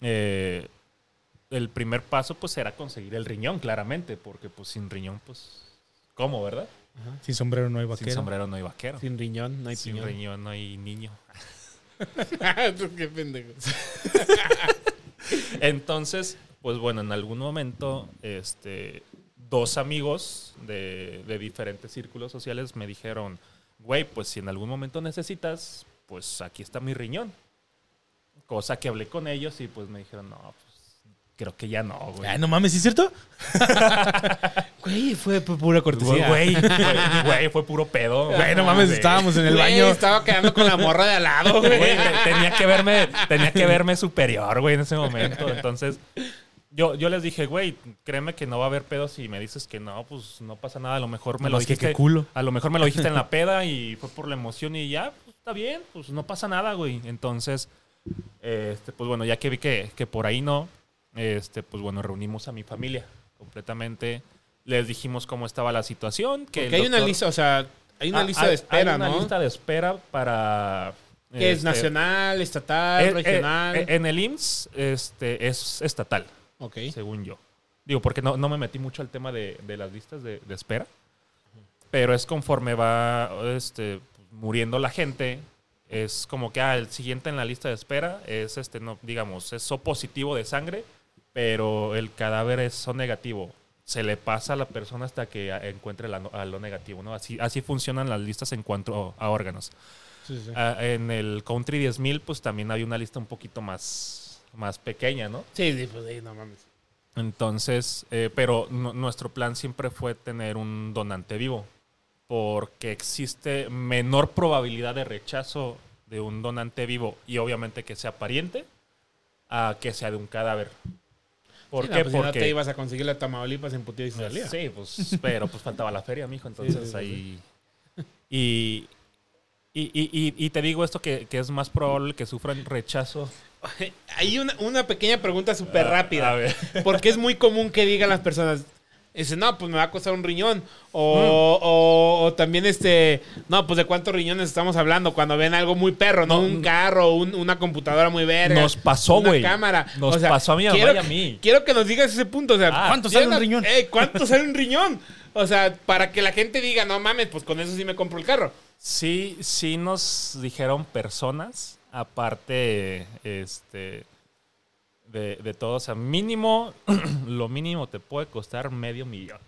eh, el primer paso pues era conseguir el riñón, claramente, porque pues sin riñón, pues, ¿cómo, verdad? Sin sombrero no hay vaquero. Sin sombrero no hay vaquero. Sin riñón, no hay Sin piñón. riñón no hay niño. Qué pendejo. Entonces, pues bueno, en algún momento, este, dos amigos de, de diferentes círculos sociales me dijeron, güey, pues si en algún momento necesitas, pues aquí está mi riñón. Cosa que hablé con ellos y pues me dijeron, no, pues creo que ya no, güey. Ay, no mames, ¿sí es cierto? Güey, fue pura cortesía. Güey, güey, güey, fue puro pedo. Güey, no mames, Sí. estábamos en el Güey, baño. estaba quedando con la morra de al lado, güey. Güey, te- tenía que verme, tenía que verme superior, güey, en ese momento. Entonces, yo, yo les dije, güey, créeme que no va a haber pedo si me dices que no, pues no pasa nada. A lo mejor me lo Nomás que dijiste. qué culo. A lo mejor me lo dijiste en la peda y fue por la emoción y ya, pues está bien, pues no pasa nada, güey. Entonces, este, pues bueno, ya que vi que, que por ahí no, este, pues bueno, reunimos a mi familia completamente. Les dijimos cómo estaba la situación. Que Porque hay una lista, o sea, hay una Ah, lista hay- de espera, hay una ¿no? lista de espera para. Que es este, nacional, estatal, eh, eh, regional. eh, en el IMSS este, es estatal, ok. según yo. Digo, porque no, no me metí mucho al tema de, de las listas de, de espera. Pero es conforme va este, muriendo la gente. Es como que ah, el siguiente en la lista de espera es este, no, digamos, es O positivo de sangre, pero el cadáver es O negativo. Se le pasa a la persona hasta que encuentre la a lo negativo, ¿no? Así, así funcionan las listas en cuanto a órganos. Sí, sí. Ah, en el Country 10.000, pues también había una lista un poquito más, más pequeña, ¿no? Sí, sí, pues sí, no mames. Entonces, eh, pero nu- nuestro plan siempre fue tener un donante vivo, porque existe menor probabilidad de rechazo de un donante vivo y obviamente que sea pariente a que sea de un cadáver. ¿Por Sí, qué? no, pues si no Porque te ibas a conseguir la Tamaulipas en putía y se salía. Sí, pues, pero pues faltaba la feria, mijo. Entonces sí, ahí. Y, y, y- y- y te digo esto que, que es más probable que sufran rechazo. Hay una, una pequeña pregunta súper A- rápida. a ver. Porque es muy común que digan las personas, Dice, no, pues me va a costar un riñón. O, o- o también, este, no, pues de cuántos riñones estamos hablando cuando ven algo muy perro, ¿no? No, un carro, un- una computadora muy verga. Nos pasó, una güey. cámara. Nos O sea, pasó a mi mamá quiero y a que- mí. Quiero que nos digas ese punto. O sea, Ah, ¿cuánto sale un riñón? eh, ¿Cuánto sale un riñón? O sea, para que la gente diga, no mames, pues con eso sí me compro el carro. Sí, sí nos dijeron personas, aparte, este, de, de todo, o sea, mínimo, lo mínimo te puede costar medio millón.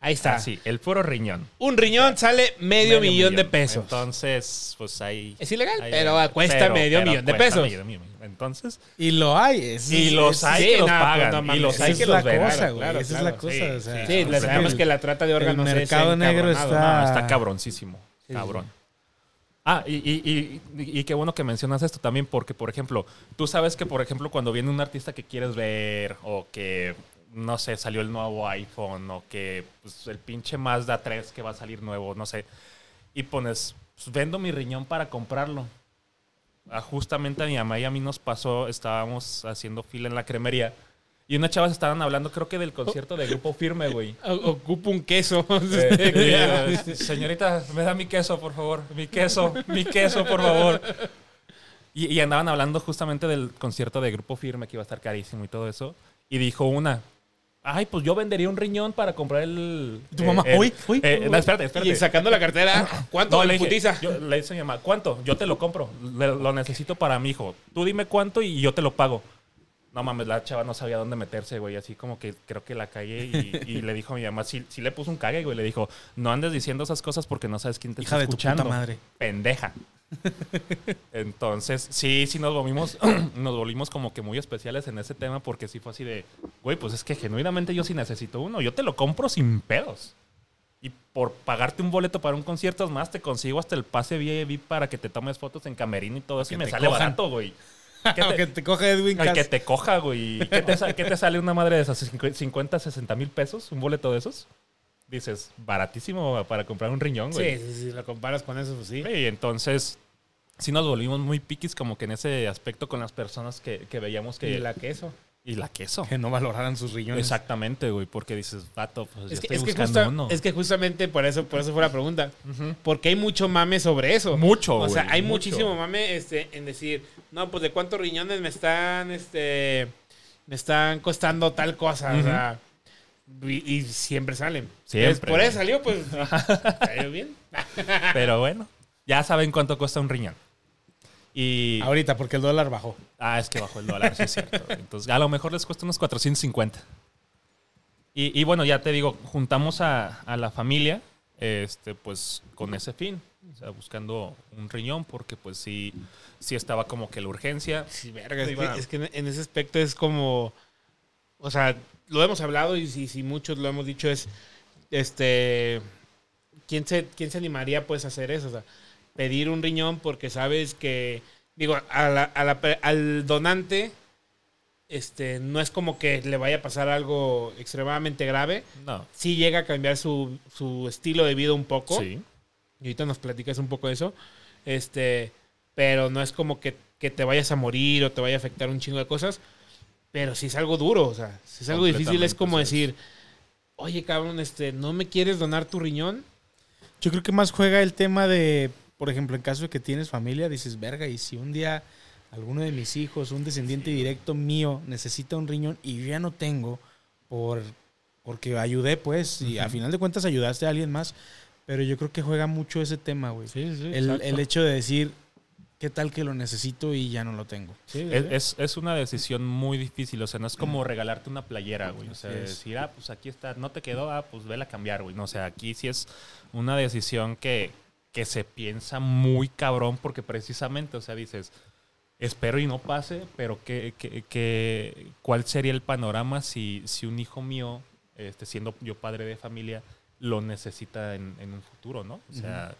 Ahí está. Sí, el puro riñón. Un riñón sale medio, millón, de pesos. Entonces, pues ahí... Es ilegal, ahí- pero cuesta pero- medio pero millón de pesos. medio millón. Entonces, Y lo hay. es- y los es- hay sí, que los no, pues, pagan. no y los esa hay es que la los cosa, güey. claro, esa es la cosa. Sí, o sea, Sí, sabemos el- que la trata de órganos el es mercado negro está- No, está cabroncísimo. sí. Cabrón. Ah, y, y- y- y qué bueno que mencionas esto también, porque, por ejemplo, tú sabes que, por ejemplo, cuando viene un artista que quieres ver, o que, no sé, salió el nuevo iPhone, o que pues, el pinche Mazda 3 que va a salir nuevo, no sé, y pones, pues, vendo mi riñón para comprarlo. Ah, justamente a mi mamá y a mí nos pasó, estábamos haciendo fila en la cremería, y unas chavas estaban hablando, creo que del concierto de Grupo Firme, güey. O- Ocupa un queso. Eh, eh, señorita, me da mi queso, por favor. Mi queso, mi queso, por favor. Y, y andaban hablando justamente del concierto de Grupo Firme, que iba a estar carísimo y todo eso. Y dijo una, ay, pues yo vendería un riñón para comprar el... ¿Tu mamá? el- Uy, uy. eh, no, espérate, espérate. y sacando la cartera, ¿cuánto No, le dije, putiza? yo- le dije a mi mamá, ¿cuánto? Yo te lo compro. Le- lo necesito para mi hijo. Tú dime cuánto y yo te lo pago. No mames, la chava no sabía dónde meterse, güey. Así como que creo que la cagué y, y le dijo a mi mamá, sí, sí le puso un cague, güey. Le dijo, no andes diciendo esas cosas porque no sabes quién te Hija está de tu escuchando. puta madre. Pendeja. Entonces, sí, sí nos volvimos, nos volvimos como que muy especiales en ese tema porque sí fue así de, güey, pues es que genuinamente yo sí necesito uno. Yo te lo compro sin pedos. Y por pagarte un boleto para un concierto es más, te consigo hasta el pase VIP para que te tomes fotos en camerino y todo eso. que Y me sale cojan. barato, güey. ¿Qué te- que te coge Edwin Cass. que te coja, güey. ¿Qué te, sa- qué te sale una madre de esas? ¿50, 60 mil pesos? ¿Un boleto de esos? Dices, baratísimo para comprar un riñón, güey. Sí, sí, sí, lo comparas con eso, pues sí. Y entonces, sí nos volvimos muy piquis como que en ese aspecto con las personas que, que veíamos que... Y la queso. Y la queso. Que no valoraran sus riñones. Exactamente, güey. Porque dices, vato, pues yo Es que, estoy es, que buscando justa- uno. es que justamente por eso, por eso fue la pregunta. Porque hay mucho mame sobre eso. Mucho, O sea, hay mucho. muchísimo mame este, en decir, no, pues de cuántos riñones me están, este, me están costando tal cosa. O sea, y, y siempre salen. Siempre, Por eso salió, pues, salió bien. Pero bueno, ya saben cuánto cuesta un riñón. Y... Ahorita, porque el dólar bajó. Ah, es que bajó el dólar, sí es cierto. Entonces, a lo mejor les cuesta unos 450. Y, y bueno, ya te digo, juntamos a, a la familia, este, pues con ese fin. O sea, buscando un riñón, porque pues sí, sí estaba como que la urgencia. Sí, verga, que, es que en ese aspecto es como, o sea, lo hemos hablado y si, si muchos lo hemos dicho es, este, ¿quién se, quién se animaría pues a hacer eso? O sea, pedir un riñón porque sabes que, digo, a la- a la pe- al donante, este, no es como que le vaya a pasar algo extremadamente grave. No. Sí llega a cambiar su, su estilo de vida un poco. Sí. Y ahorita nos platicas un poco de eso. Este, pero no es como que, que te vayas a morir o te vaya a afectar un chingo de cosas. Pero si es algo duro, o sea, si es algo difícil, es como decir, oye, cabrón, este, ¿no me quieres donar tu riñón? Yo creo que más juega el tema de, por ejemplo, en caso de que tienes familia, dices, verga, y si un día alguno de mis hijos, un descendiente directo mío, necesita un riñón y yo ya no tengo, por, porque ayudé, pues, y a final de cuentas ayudaste a alguien más, pero yo creo que juega mucho ese tema, güey. Sí, sí. el, el hecho de decir, ¿qué tal que lo necesito y ya no lo tengo? Es, es- es una decisión muy difícil, o sea, no es como regalarte una playera, güey. O sea, es. decir, ah, pues aquí está, no te quedó, ah, pues vela a cambiar, güey. No, o sea, aquí sí es una decisión que, que se piensa muy cabrón porque precisamente, o sea, dices, espero y no pase, pero ¿qué, qué- qué- cuál sería el panorama si, si un hijo mío, este, siendo yo padre de familia, lo necesita en, en un futuro, ¿no? O sea,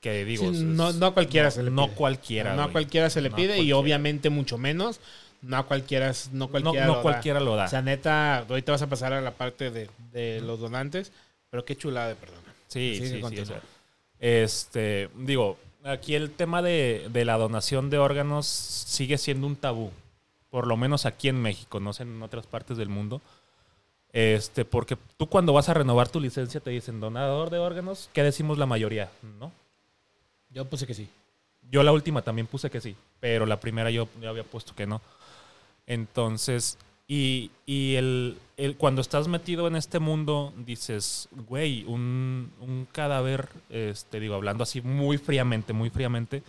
que digo... Sí, no, no a cualquiera no- se le No pide. cualquiera, no cualquiera se le pide y obviamente mucho menos. No a cualquiera, no cualquiera no lo da. cualquiera lo da. O sea, neta, ahorita vas a pasar a la parte de, de los donantes, pero qué chulada de perdón. Sí, sí, sí. o sea, este, digo, aquí el tema de, de la donación de órganos sigue siendo un tabú. Por lo menos aquí en México, no sé en otras partes del mundo. Este, porque tú cuando vas a renovar tu licencia te dicen donador de órganos, ¿qué decimos la mayoría? ¿No? Yo puse que sí. Yo la última también puse que sí, pero la primera yo, yo había puesto que no. Entonces, y, y el, el- cuando estás metido en este mundo, dices, güey, un, un cadáver, este, digo, hablando así muy fríamente, muy fríamente,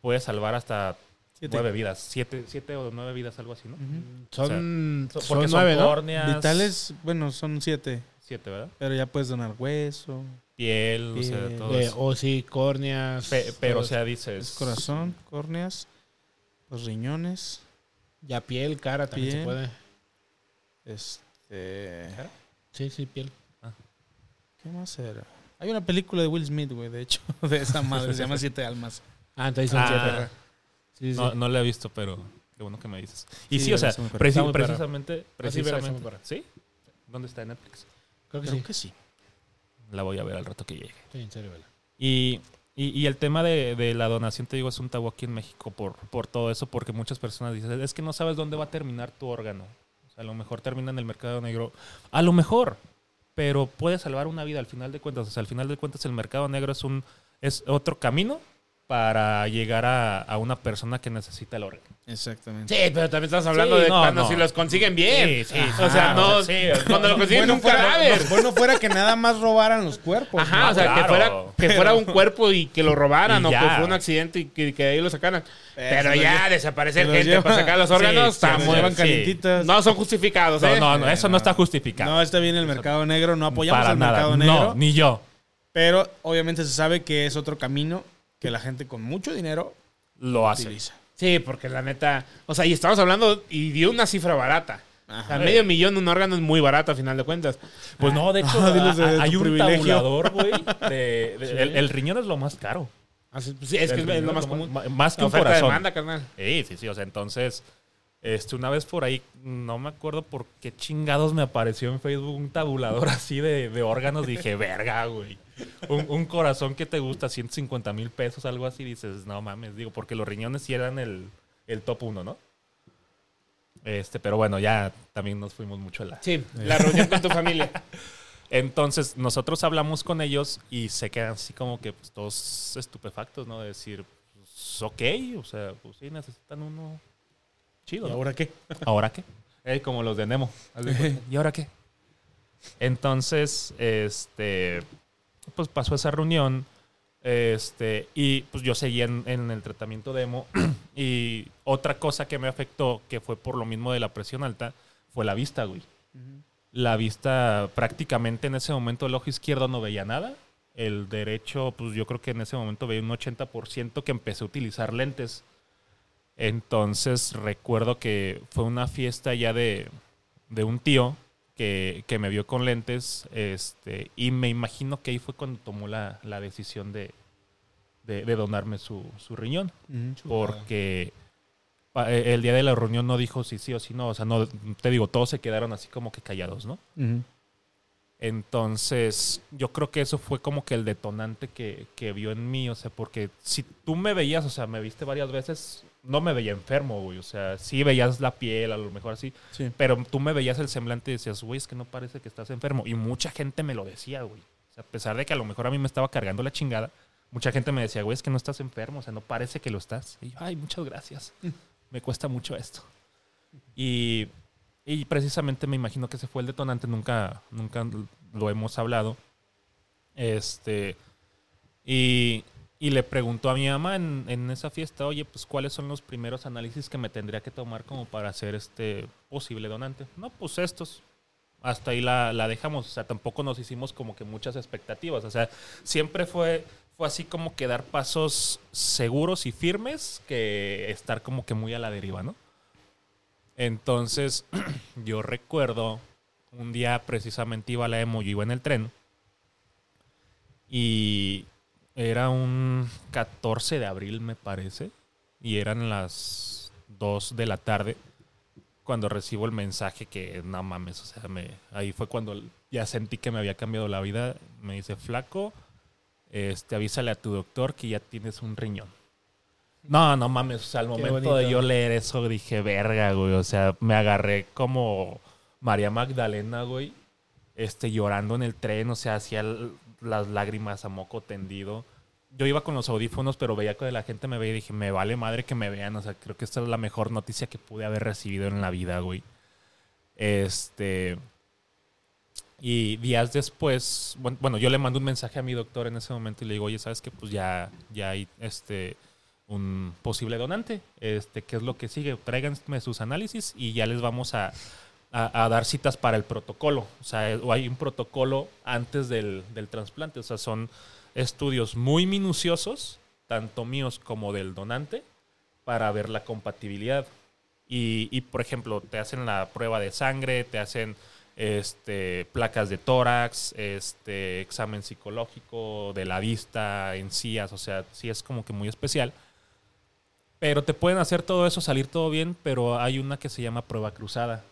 puede salvar hasta Siete. nueve vidas, siete, siete o nueve vidas, algo así, ¿no? Son, So- son Porque nueve, son ¿no? córneas. Vitales, bueno, son siete. Siete, ¿verdad? Pero ya puedes donar hueso, Piel, o sea, Piel. todo De, eso. o sí, córneas. Pe- pero, o todo sea, es dices... corazón, córneas, los riñones, Ya piel, cara también se puede. Este... Sí, sí, piel. ¿Qué más era? Hay una película de Will Smith, güey, de hecho, de esa madre, se llama Siete Almas. Ah, entonces son Ah. siete. Sí, sí. No, no la he visto, pero qué bueno que me dices. Y Sí, sí, o sea, preci- precisamente, Ah, sí, precisamente. ¿Sí? ¿Dónde está en Netflix? Creo que Creo sí. que sí. La voy a ver al rato que llegue. Sí, en serio, vela. Y, y, y el tema de, de la donación, te digo, es un tabú aquí en México por, por todo eso, porque muchas personas dicen, es que no sabes dónde va a terminar tu órgano. A lo mejor termina en el mercado negro. A lo mejor, pero puede salvar una vida al final de cuentas. O sea, al final de cuentas el mercado negro es, un, es otro camino para llegar a, a una persona que necesita el órgano. Exactamente. Sí, pero también estás hablando Sí, de no, cuando no. si los consiguen bien. Sí, sí. O sea, no. o sea, sí, cuando lo consiguen un fuera, cadáver. no, bueno fuera que nada más robaran los cuerpos. Ajá, ¿no? o sea, que, fuera, que fuera un cuerpo y que lo robaran o que fue un accidente y que, que de ahí lo sacaran. Pero ya desaparecer gente lleva- para sacar los órganos se está muy... calientitas. No son justificados, No, ¿eh? no, no, eso no está No, justificado. está bien el mercado negro, no apoyamos Para el nada. mercado negro. No, ni yo. Pero obviamente se sabe que es otro camino que la gente con mucho dinero Lo hace. utiliza. Sí, porque la neta... O sea, y estamos hablando y dio una cifra barata. O sea, Ajá. medio millón un órgano es muy barato a final de cuentas. Pues no, de hecho, Ah, de hay un privilegio. tabulador, güey. de- el, el riñón es lo más caro. Así- pues sí, es que es lo más común. Más que un corazón. demanda, carnal. Sí, sí, sí. O sea, entonces, este, una vez por ahí, no me acuerdo por qué chingados me apareció en Facebook un tabulador así de, de órganos. Dije, verga, güey. Un, un corazón que te gusta, 150 mil pesos, algo así. Dices, no mames. Digo, porque los riñones sí eran el, el top uno, ¿no? Este, pero bueno, ya también nos fuimos mucho a la, Sí, la reunión con tu familia. entonces nosotros hablamos con ellos y se quedan así como que pues, todos estupefactos, ¿no? De decir, pues, ok, o sea, pues sí, necesitan uno chido. ¿Y ¿no? ahora qué? ¿Ahora qué? Eh, como los de Nemo. ¿Y ahora qué? Entonces, este, pues pasó esa reunión. Este, y pues yo seguí en, en el tratamiento demo. y otra cosa que me afectó, que fue por lo mismo de la presión alta, fue la vista, güey. La vista prácticamente en ese momento el ojo izquierdo no veía nada. El derecho, pues yo creo que en ese momento veía un 80% que empecé a utilizar lentes. Entonces recuerdo que fue una fiesta ya de, de un tío que, que me vio con lentes este, y me imagino que ahí fue cuando tomó la, la decisión de, de, de donarme su, su riñón. Porque pa- eh, el día de la reunión no dijo si sí o si no. O sea, no, te digo, todos se quedaron así como que callados, ¿no? Entonces, yo creo que eso fue como que el detonante que, que vio en mí, o sea, porque si tú me veías, o sea, me viste varias veces, no me veía enfermo, güey, o sea, sí veías la piel, a lo mejor así, Sí. pero tú me veías el semblante y decías, güey, es que no parece que estás enfermo, y mucha gente me lo decía, güey, o sea, a pesar de que a lo mejor a mí me estaba cargando la chingada, mucha gente me decía, güey, es que no estás enfermo, o sea, no parece que lo estás, y yo, ay, muchas gracias, me cuesta mucho esto. Y y precisamente me imagino que ese fue el detonante, nunca, nunca lo hemos hablado. Este, y, y le preguntó a mi mamá en, en esa fiesta, oye, pues cuáles son los primeros análisis que me tendría que tomar como para ser este posible donante. No, pues estos. Hasta ahí la, la dejamos. O sea, tampoco nos hicimos como que muchas expectativas. O sea, siempre fue, fue así como que dar pasos seguros y firmes que estar como que muy a la deriva, ¿no? Entonces, yo recuerdo un día precisamente iba a la emo, yo iba en el tren y era un 14 de abril, me parece, y eran las 2 de la tarde cuando recibo el mensaje que no mames, o sea, me, ahí fue cuando ya sentí que me había cambiado la vida. Me dice, flaco, este, avísale a tu doctor que ya tienes un riñón. No, no mames, o sea, al Qué momento bonito. de yo leer eso dije, verga, güey, o sea, me agarré como María Magdalena, güey, este, llorando en el tren, o sea, hacía las lágrimas a moco tendido. Yo iba con los audífonos, pero veía que la gente me veía y dije, me vale madre que me vean. O sea, creo que esta es la mejor noticia que pude haber recibido en la vida, güey. Este. Y días después, bueno, yo le mando un mensaje a mi doctor en ese momento y le digo, oye, ¿sabes qué? Pues ya, ya hay este un posible donante. Este, ¿qué es lo que sigue? Tráiganme sus análisis y ya les vamos a, a- a dar citas para el protocolo. O sea, o hay un protocolo antes del, del trasplante. O sea, son estudios muy minuciosos, tanto míos como del donante, para ver la compatibilidad. Y, y, por ejemplo, te hacen la prueba de sangre, te hacen este, placas de tórax, este, examen psicológico de la vista, encías, o sea, sí es como que muy especial. Pero te pueden hacer todo eso, salir todo bien, pero hay una que se llama prueba cruzada,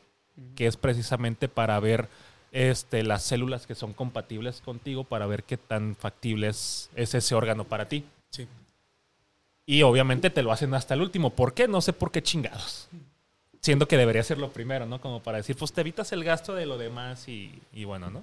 que es precisamente para ver este, las células que son compatibles contigo, para ver qué tan factible es, es ese órgano para ti. Sí. Y obviamente te lo hacen hasta el último. ¿Por qué? No sé por qué chingados. Siendo que debería ser lo primero, ¿no? Como para decir, pues te evitas el gasto de lo demás y, y bueno, ¿no?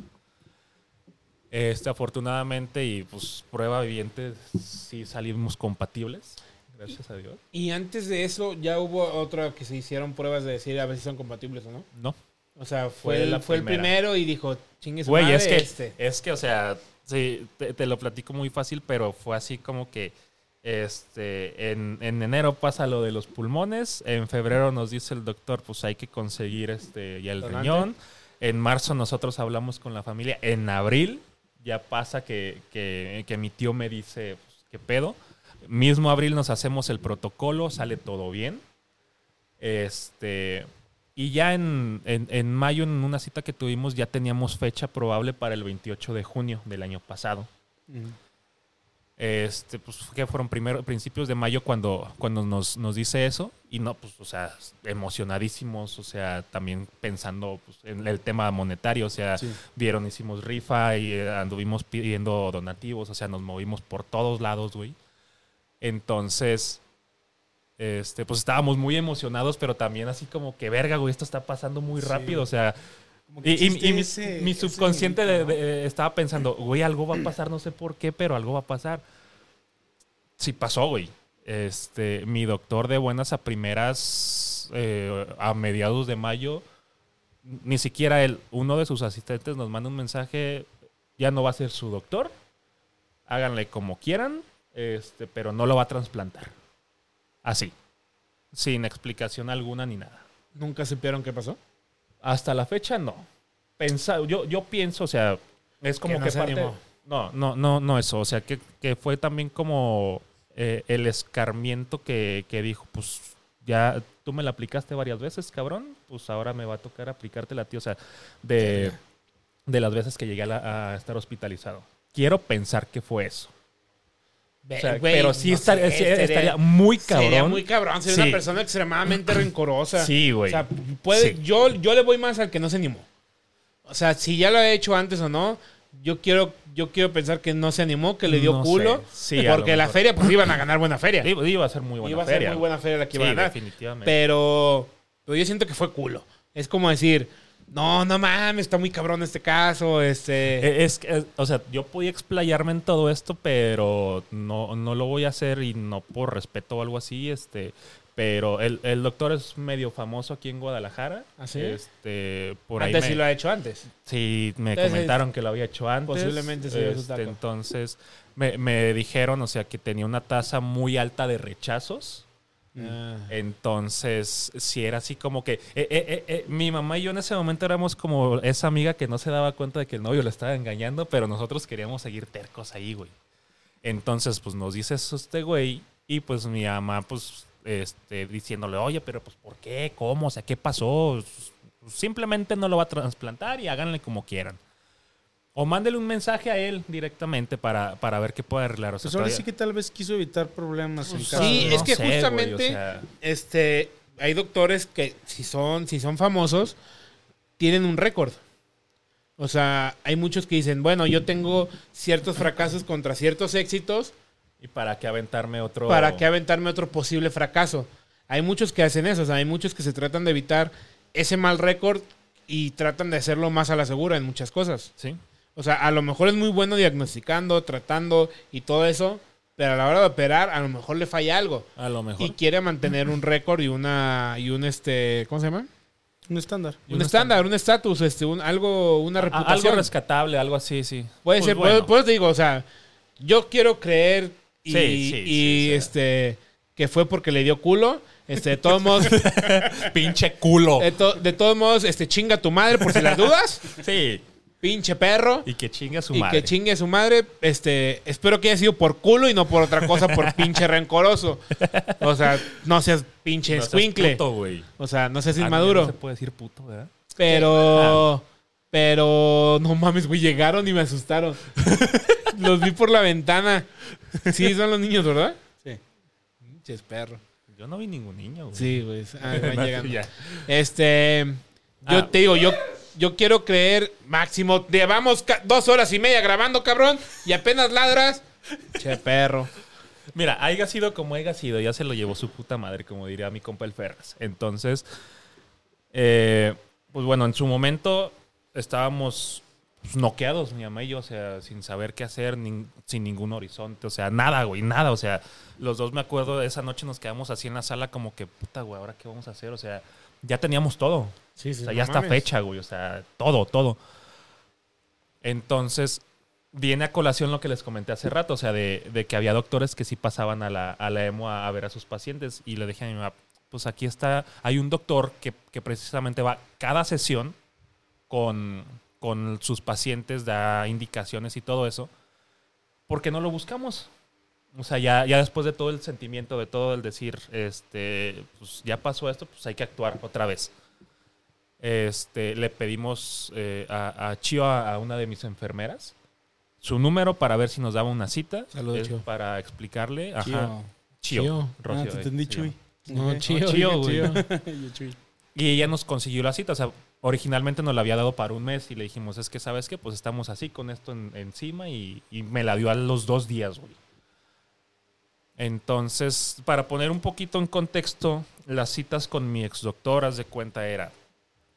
Este, afortunadamente, y pues prueba viviente, sí salimos compatibles. Gracias a Dios. Y antes de eso, ya hubo otra que se hicieron pruebas de decir a ver si son compatibles o no. No. O sea, fue, Fue el, fue el primero y dijo, chingue su Güey, es que, este. es que, o sea, sí, te, te lo platico muy fácil, pero fue así como que este, en, en enero pasa lo de los pulmones, en febrero nos dice el doctor, pues hay que conseguir este, ya el Donante. riñón, en marzo nosotros hablamos con la familia, en abril ya pasa que, que, que mi tío me dice, pues, ¿qué pedo? Mismo abril nos hacemos el protocolo, sale todo bien. Este, y ya en, en- en mayo, en una cita que tuvimos, ya teníamos fecha probable para el 28 de junio del año pasado. Este, pues que fueron primero, principios de mayo cuando, cuando nos, nos dice eso. Y no, pues, o sea, emocionadísimos, o sea, también pensando pues, en el tema monetario, o sea, Sí. vieron, hicimos rifa y eh, anduvimos pidiendo donativos, o sea, nos movimos por todos lados, güey. Entonces, este, pues estábamos muy emocionados, pero también así como que, verga, güey, esto está pasando muy Sí. rápido, o sea, y, y- existe y mi, ese- mi ese subconsciente estaba pensando, güey, algo va a pasar, no sé por qué, pero algo va a pasar. Sí pasó, güey. Este, mi doctor de buenas a primeras, eh, a mediados de mayo, ni siquiera él, uno de sus asistentes nos manda un mensaje, ya no va a ser su doctor, háganle como quieran, este, pero no lo va a trasplantar. Así, sin explicación alguna ni nada. ¿Nunca supieron qué pasó? Hasta la fecha no. Pensa, yo, yo pienso, o sea, es como Que que, no se parte- animó. No, no, no, no eso. O sea, que, que fue también como eh, el escarmiento que, que dijo, pues ya tú me la aplicaste varias veces, cabrón, pues ahora me va a tocar aplicártela a ti. O sea, de, de las veces que llegué a, la- a estar hospitalizado. Quiero pensar que fue eso. O sea, pero sí no estaría, sé, muy cabrón. Sería muy cabrón. Sería Sí. una persona extremadamente rencorosa. Sí, O güey. sea, puede, Sí. yo, yo le voy más al que no se animó. O sea, si ya lo ha hecho antes o no, yo quiero, yo quiero pensar que no se animó, que le dio No culo. Sí, porque la feria, pues iban a ganar buena feria. Iba, iba a ser muy buena Iba a ser feria. muy buena feria la que iba a ganar. definitivamente. Pero, pero yo siento que fue culo. Es como decir, no, no mames, está muy cabrón este caso. Este. Eh, Es que, eh, o sea, yo podía explayarme en todo esto, pero no, no lo voy a hacer y no por respeto o algo así, este, pero el, el doctor es medio famoso aquí en Guadalajara. ¿Ah, sí? Este, por ahí antes me, sí lo ha hecho antes. sí, me Entonces, comentaron que lo había hecho antes. posiblemente su Este. Entonces, me, me dijeron, o sea, que tenía una tasa muy alta de rechazos. Ah. Entonces, si era así como que. eh, eh, eh, mi mamá y yo en ese momento éramos como esa amiga que no se daba cuenta de que el novio le estaba engañando, pero nosotros queríamos seguir tercos ahí, güey. Entonces, pues nos dice eso este güey, y pues mi mamá, pues, este, diciéndole, oye, pero pues, ¿por qué? ¿Cómo? O sea, ¿qué pasó? Simplemente no lo va a trasplantar y háganle como quieran. O mándele un mensaje a él directamente para, para ver qué puede arreglar. O sea, Pues ahora todavía- sí que tal vez quiso evitar problemas en Pues casa. sí, ¿no? es que sé, güey, justamente- o sea, Este, hay doctores que si son, si son famosos, tienen un récord. O sea, hay muchos que dicen, bueno, yo tengo ciertos fracasos contra ciertos éxitos y para qué aventarme otro. para que aventarme otro posible fracaso. Hay muchos que hacen eso, o sea, hay muchos que se tratan de evitar ese mal récord y tratan de hacerlo más a la segura en muchas cosas. Sí. O sea, a lo mejor es muy bueno diagnosticando, tratando y todo eso, pero a la hora de operar a lo mejor le falla algo A lo mejor. y quiere mantener un récord y una y un este, ¿cómo se llama? Un estándar. Un estándar, un estatus, este, un algo, una A- reputación. algo rescatable, algo así, sí. Puede Pues ser, bueno. por, por eso te digo, o sea, yo quiero creer y, Sí, sí, y, sí, o sea. este que fue porque le dio culo. Este, de todos modos, Pinche culo. de, to- de todos modos, este, chinga tu madre por si las dudas. Sí. Pinche perro. Y que chinga su y madre. que chingue su madre. Este, espero que haya sido por culo y no por otra cosa, por pinche rencoroso. O sea, no seas pinche No seas escuincle. puto, güey. O sea, no seas Ah, inmaduro. No se puede decir puto, ¿verdad? Pero. Pero. No mames, güey. Llegaron y me asustaron. los vi por la ventana. Sí, son los niños, ¿verdad? Sí. Pinches perro. Yo no vi ningún niño, güey. Sí, güey. Ah, van llegando. Ya. Este. Yo Ah. te digo, yo. Yo quiero creer, máximo, llevamos dos horas y media grabando, cabrón, y apenas ladras. Che, perro. Mira, haya sido como haya sido, ya se lo llevó su puta madre, como diría mi compa el Ferras. Entonces, eh, pues bueno, en su momento estábamos pues, noqueados, mi mamá y yo, o sea, sin saber qué hacer, nin- sin ningún horizonte, o sea, nada, güey, nada, o sea, los dos me acuerdo de esa noche nos quedamos así en la sala como que, puta, güey, ¿ahora qué vamos a hacer? O sea, ya teníamos todo. Sí, sí. O sea, no ya está fecha, güey. O sea, todo, todo. Entonces, viene a colación lo que les comenté hace rato. O sea, de, de que había doctores que sí pasaban a la, a la EMO a, a ver a sus pacientes. Y le dije a mi mamá, pues aquí está, hay un doctor que, que precisamente va cada sesión con, con sus pacientes, da indicaciones y todo eso. ¿Por qué no lo buscamos? O sea, ya, ya después de todo el sentimiento, de todo el decir, este, pues ya pasó esto, pues hay que actuar otra vez. Este, le pedimos eh, a, a Chio, a, a una de mis enfermeras, su número para ver si nos daba una cita. Saludos, Chio. Para explicarle. Ajá. Chio. Chio. Rocío, Ah, te entendí, se Chuy. No. Yo, Chuy. Y ella nos consiguió la cita. O sea, originalmente nos la había dado para un mes y le dijimos, es que, ¿sabes qué? Pues estamos así con esto en- encima y, y me la dio a los dos días, güey. Entonces, para poner un poquito en contexto, las citas con mi ex doctor, haz de cuenta, era,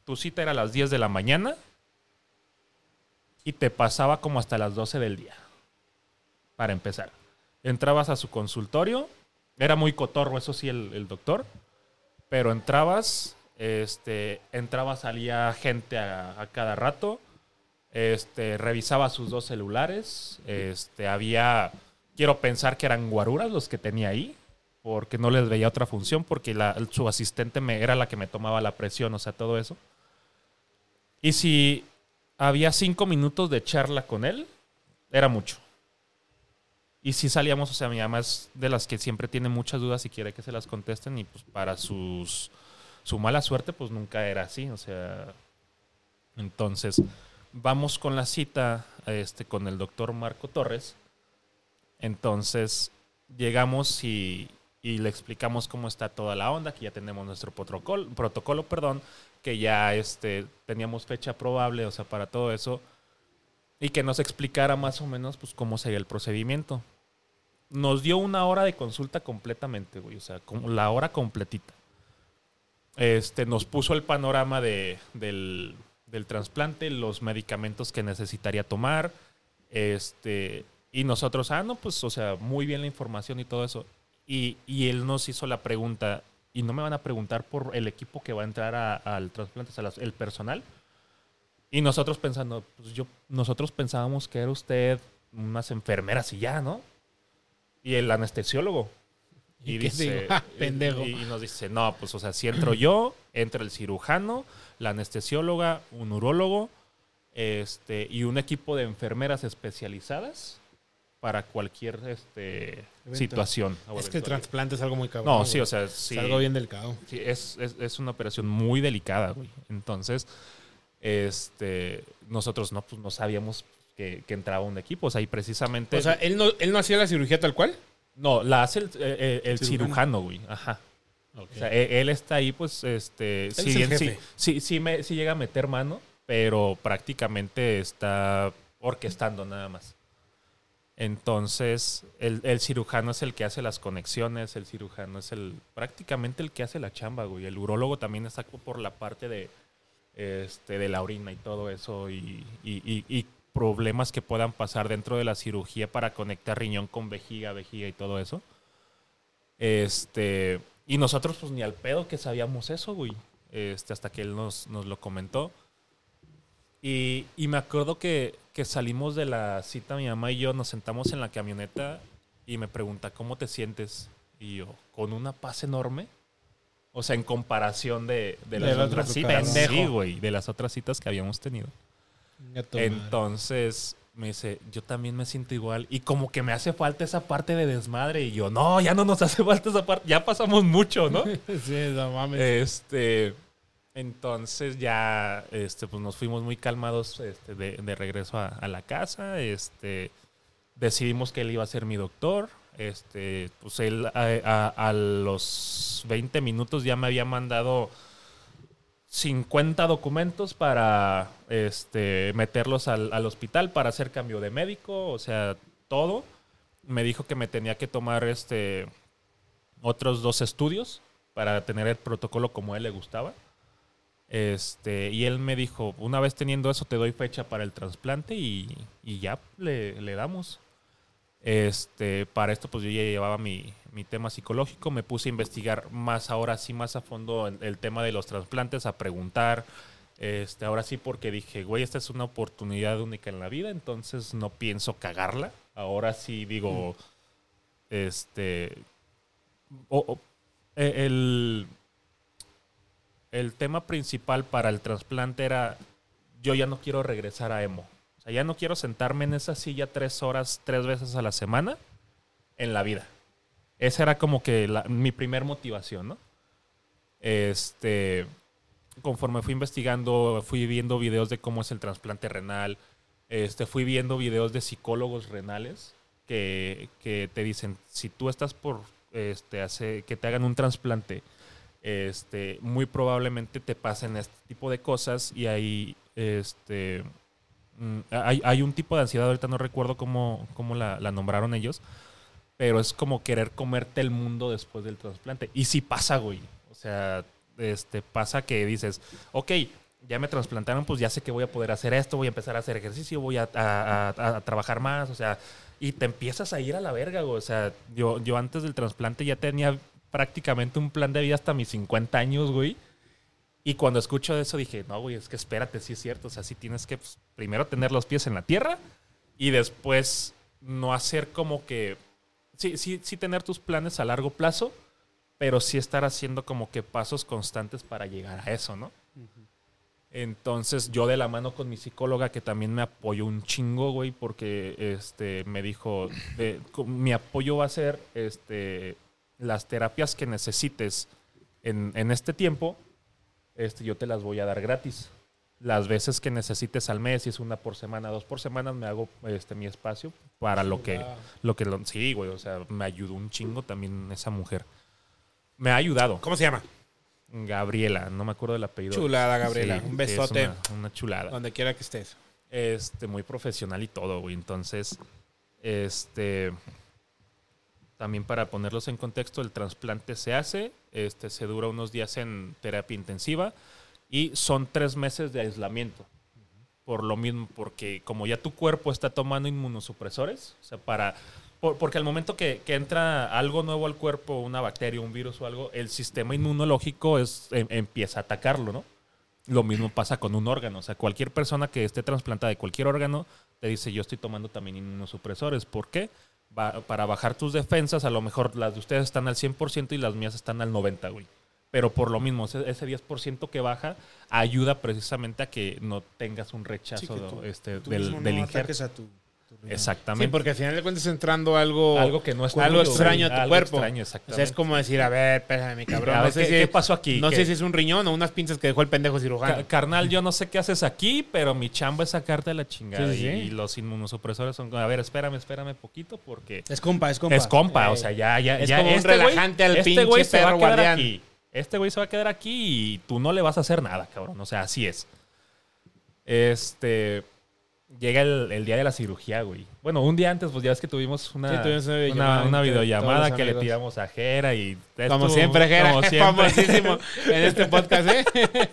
tu cita era a las 10 de la mañana y te pasaba como hasta las 12 del día, para empezar. Entrabas a su consultorio, era muy cotorro, eso sí, el, doctor, pero entrabas, este, entraba, salía gente a, a cada rato, este, revisaba sus dos celulares, este, había, quiero pensar que eran guaruras los que tenía ahí, porque no les veía otra función, porque la- su asistente me, era la que me tomaba la presión, o sea, todo eso. Y si había cinco minutos de charla con él, era mucho. Y si salíamos, o sea, mi mamá es de las que siempre tiene muchas dudas y quiere que se las contesten, y pues para sus, su mala suerte, pues nunca era así, o sea. Entonces, vamos con la cita este, con el doctor Marco Torres. Entonces, llegamos y, y le explicamos cómo está toda la onda, que ya tenemos nuestro protocolo, protocolo perdón, que ya este, teníamos fecha probable, o sea, para todo eso, y que nos explicara más o menos pues, cómo sería el procedimiento. Nos dio una hora de consulta completamente, güey, o sea, como la hora completita. Este, nos puso el panorama de, del, del trasplante, los medicamentos que necesitaría tomar, este, y nosotros, ah, no, pues, o sea, muy bien la información y todo eso. Y, y él nos hizo la pregunta, y no me van a preguntar por el equipo que va a entrar a- al trasplante, o sea, las- el personal. Y nosotros pensando, pues yo, nosotros pensábamos que era usted unas enfermeras y ya, ¿no? Y el anestesiólogo. ¿Y qué digo? Ah, pendejo. Y, y nos dice, no, pues, o sea, si entro yo, entra el cirujano, la anestesióloga, un urólogo, este, y un equipo de enfermeras especializadas para cualquier este, Evento. situación. Es que el trasplante es algo muy cabrón. No, güey. sí, o sea, sí. Es algo bien delicado. Sí, es, es, es una operación muy delicada, güey. Entonces, este, nosotros no, pues, no sabíamos que, que entraba un equipo. O sea, y precisamente. O sea, ¿él no, ¿él no hacía la cirugía tal cual? no, la hace el, eh, el Cirujano. güey. Ajá. O sea, él, él está ahí, pues, este. es si el bien sí, sí, sí, me, sí llega a meter mano, pero prácticamente está orquestando nada más. Entonces, el, el cirujano es el que hace las conexiones, el cirujano es el prácticamente el que hace la chamba, güey. El urólogo también está por la parte de, este, de la orina y todo eso, y, y- y- problemas que puedan pasar dentro de la cirugía para conectar riñón con vejiga, vejiga y todo eso. Este, y nosotros pues ni al pedo que sabíamos eso, güey. Este, hasta que él nos, nos lo comentó. Y, y me acuerdo que, que salimos de la cita, mi mamá y yo nos sentamos en la camioneta y me pregunta, ¿cómo te sientes? Y yo, con una paz enorme. O sea, en comparación de, de las otras citas. Sí, güey, de las otras citas que habíamos tenido. Entonces me dice, yo también me siento igual. Y como que me hace falta esa parte de desmadre. Y yo, no, ya no nos hace falta esa parte. Ya pasamos mucho, ¿no? sí, no mames. Este, entonces ya, este, pues nos fuimos muy calmados este, de, regreso a, la casa. Este, decidimos que él iba a ser mi doctor. Este, pues él a los 20 minutos ya me había mandado 50 documentos para este, meterlos al, al hospital para hacer cambio de médico, o sea, todo. Me dijo que me tenía que tomar este, otros dos estudios para tener el protocolo como a él le gustaba. Este, y él me dijo, una vez teniendo eso te doy fecha para el trasplante y, y ya le, le damos. Este, para esto pues yo ya llevaba mi, mi tema psicológico, me puse a investigar más ahora sí, más a fondo el, el tema de los trasplantes, a preguntar, este, ahora sí porque dije, güey, esta es una oportunidad única en la vida, entonces no pienso cagarla. Ahora sí digo, este, o- o- e- el, el tema principal para el trasplante era, yo ya no quiero regresar a emo. O sea, ya no quiero sentarme en esa silla tres horas, tres veces a la semana en la vida. Esa era como que mi primer motivación, ¿no? Este, conforme fui investigando, fui viendo videos de cómo es el trasplante renal, este, fui viendo videos de psicólogos renales que, que te dicen, si tú estás por este, hace, que te hagan un trasplante, este, muy probablemente te pasen este tipo de cosas y hay, este, mm, hay, hay un tipo de ansiedad, ahorita no recuerdo cómo, cómo la, nombraron ellos, pero es como querer comerte el mundo después del trasplante. Y sí pasa, güey. O sea, este, pasa que dices, ok, ya me trasplantaron, pues ya sé que voy a poder hacer esto, voy a empezar a hacer ejercicio, voy a, a- a- a trabajar más, o sea, y te empiezas a ir a la verga, güey. O sea, yo, yo antes del trasplante ya tenía prácticamente un plan de vida hasta mis 50 años, güey. Y cuando escucho eso dije, no, güey, es que espérate, sí es cierto. O sea, sí tienes que pues, primero tener los pies en la tierra y después no hacer como que... Sí, sí, sí tener tus planes a largo plazo, pero sí estar haciendo como que pasos constantes para llegar a eso, ¿no? Entonces yo de la mano con mi psicóloga que también me apoyó un chingo, güey, porque este me dijo, mi apoyo va a ser este las terapias que necesites en, en este tiempo, este yo te las voy a dar gratis. Las veces que necesites al mes, si es una por semana, dos por semana, me hago este mi espacio para lo que lo que lo- sí, güey, o sea, me ayudó un chingo también esa mujer. Me ha ayudado. ¿Cómo se llama? Gabriela, no me acuerdo del apellido. Chulada, Gabriela. Sí, Un besote. es una, una chulada. Donde quiera que estés. Este, muy profesional y todo, güey. Entonces, este. También para ponerlos en contexto, el trasplante se hace, este, se dura unos días en terapia intensiva y son tres meses de aislamiento. Por lo mismo, porque como ya tu cuerpo está tomando inmunosupresores, o sea, para. por- porque al momento que, que entra algo nuevo al cuerpo, una bacteria, un virus o algo, el sistema inmunológico es, em- empieza a atacarlo, ¿no? Lo mismo pasa con un órgano. O sea, cualquier persona que esté trasplantada de cualquier órgano te dice, yo estoy tomando también inmunosupresores. ¿Por qué? Para bajar tus defensas, a lo mejor las de ustedes están al 100% y las mías están al 90%, güey. Pero por lo mismo, ese, ese 10% que baja ayuda precisamente a que no tengas un rechazo Sí, que tú- este, Tú del, mismo del no injerto. ataques a tu, Exactamente. Sí, porque al final de cuentas entrando algo, algo que no es algo tuyo, extraño a tu Algo cuerpo. extraño, O exactamente. sea, es como decir, a ver, espérame, mi cabrón. No sé, ¿qué- si, qué pasó aquí? no ¿Qué? sé si es un riñón o unas pinzas que dejó el pendejo cirujano. Ca- carnal, yo no sé qué haces aquí, pero mi chamba es sacarte la chingada. Sí, sí, y, sí. y los inmunosupresores son, a ver, espérame, espérame poquito porque Es compa, es compa. es compa, Eh, o sea, ya, ya, es ya como este relajante al este pinche güey se va a quedar guardián. aquí. Este güey se va a quedar aquí y tú no le vas a hacer nada, cabrón. O sea, así es. Este. Llega el, el día de la cirugía, güey. Bueno, un día antes, pues ya ves que tuvimos una, Sí, tuvimos una videollamada una que le tiramos a Jera y... Como estuvo- siempre, Jera, como siempre. famosísimo en este podcast, ¿eh?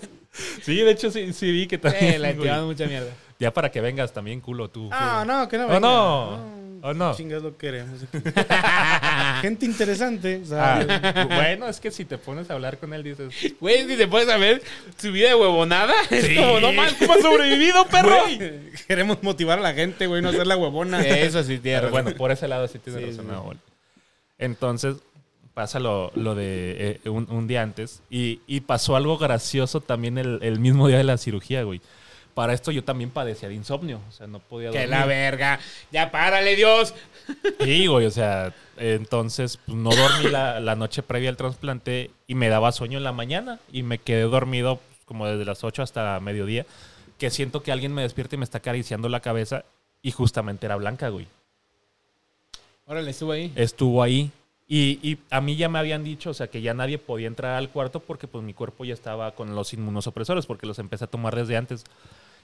Sí, de hecho sí, sí vi que Sí, también. le güey. tiraban mucha mierda. Ya para que vengas también, culo, tú. Ah, no, que no. ¿O venga. no? ¿O no? Chingas lo queremos. aquí. Gente interesante. o sea, Ah, bueno, es que si te pones a hablar con él dices... Güey, si te puedes saber su vida de huevonada. Es como, no más, ¿cómo has sobrevivido, perro? Queremos motivar a la gente, güey, no hacer la huevona. Eso sí, tierra. bueno, por ese lado sí tiene Sí, razón. sí. Entonces, pasa lo, lo de eh, un, un día antes. Y, y pasó algo gracioso también el, el mismo día de la cirugía, güey. Para esto yo también padecía de insomnio. O sea, no podía Que dormir. la verga. Ya párale, Dios. Sí, güey, o sea, entonces pues, no dormí la, la noche previa al trasplante y me daba sueño en la mañana y me quedé dormido pues, como desde las 8 hasta mediodía, que siento que alguien me despierta y me está acariciando la cabeza y justamente era Blanca, güey. Órale, estuvo ahí. Estuvo ahí y, y a mí ya me habían dicho, o sea, que ya nadie podía entrar al cuarto porque pues mi cuerpo ya estaba con los inmunosupresores porque los empecé a tomar desde antes.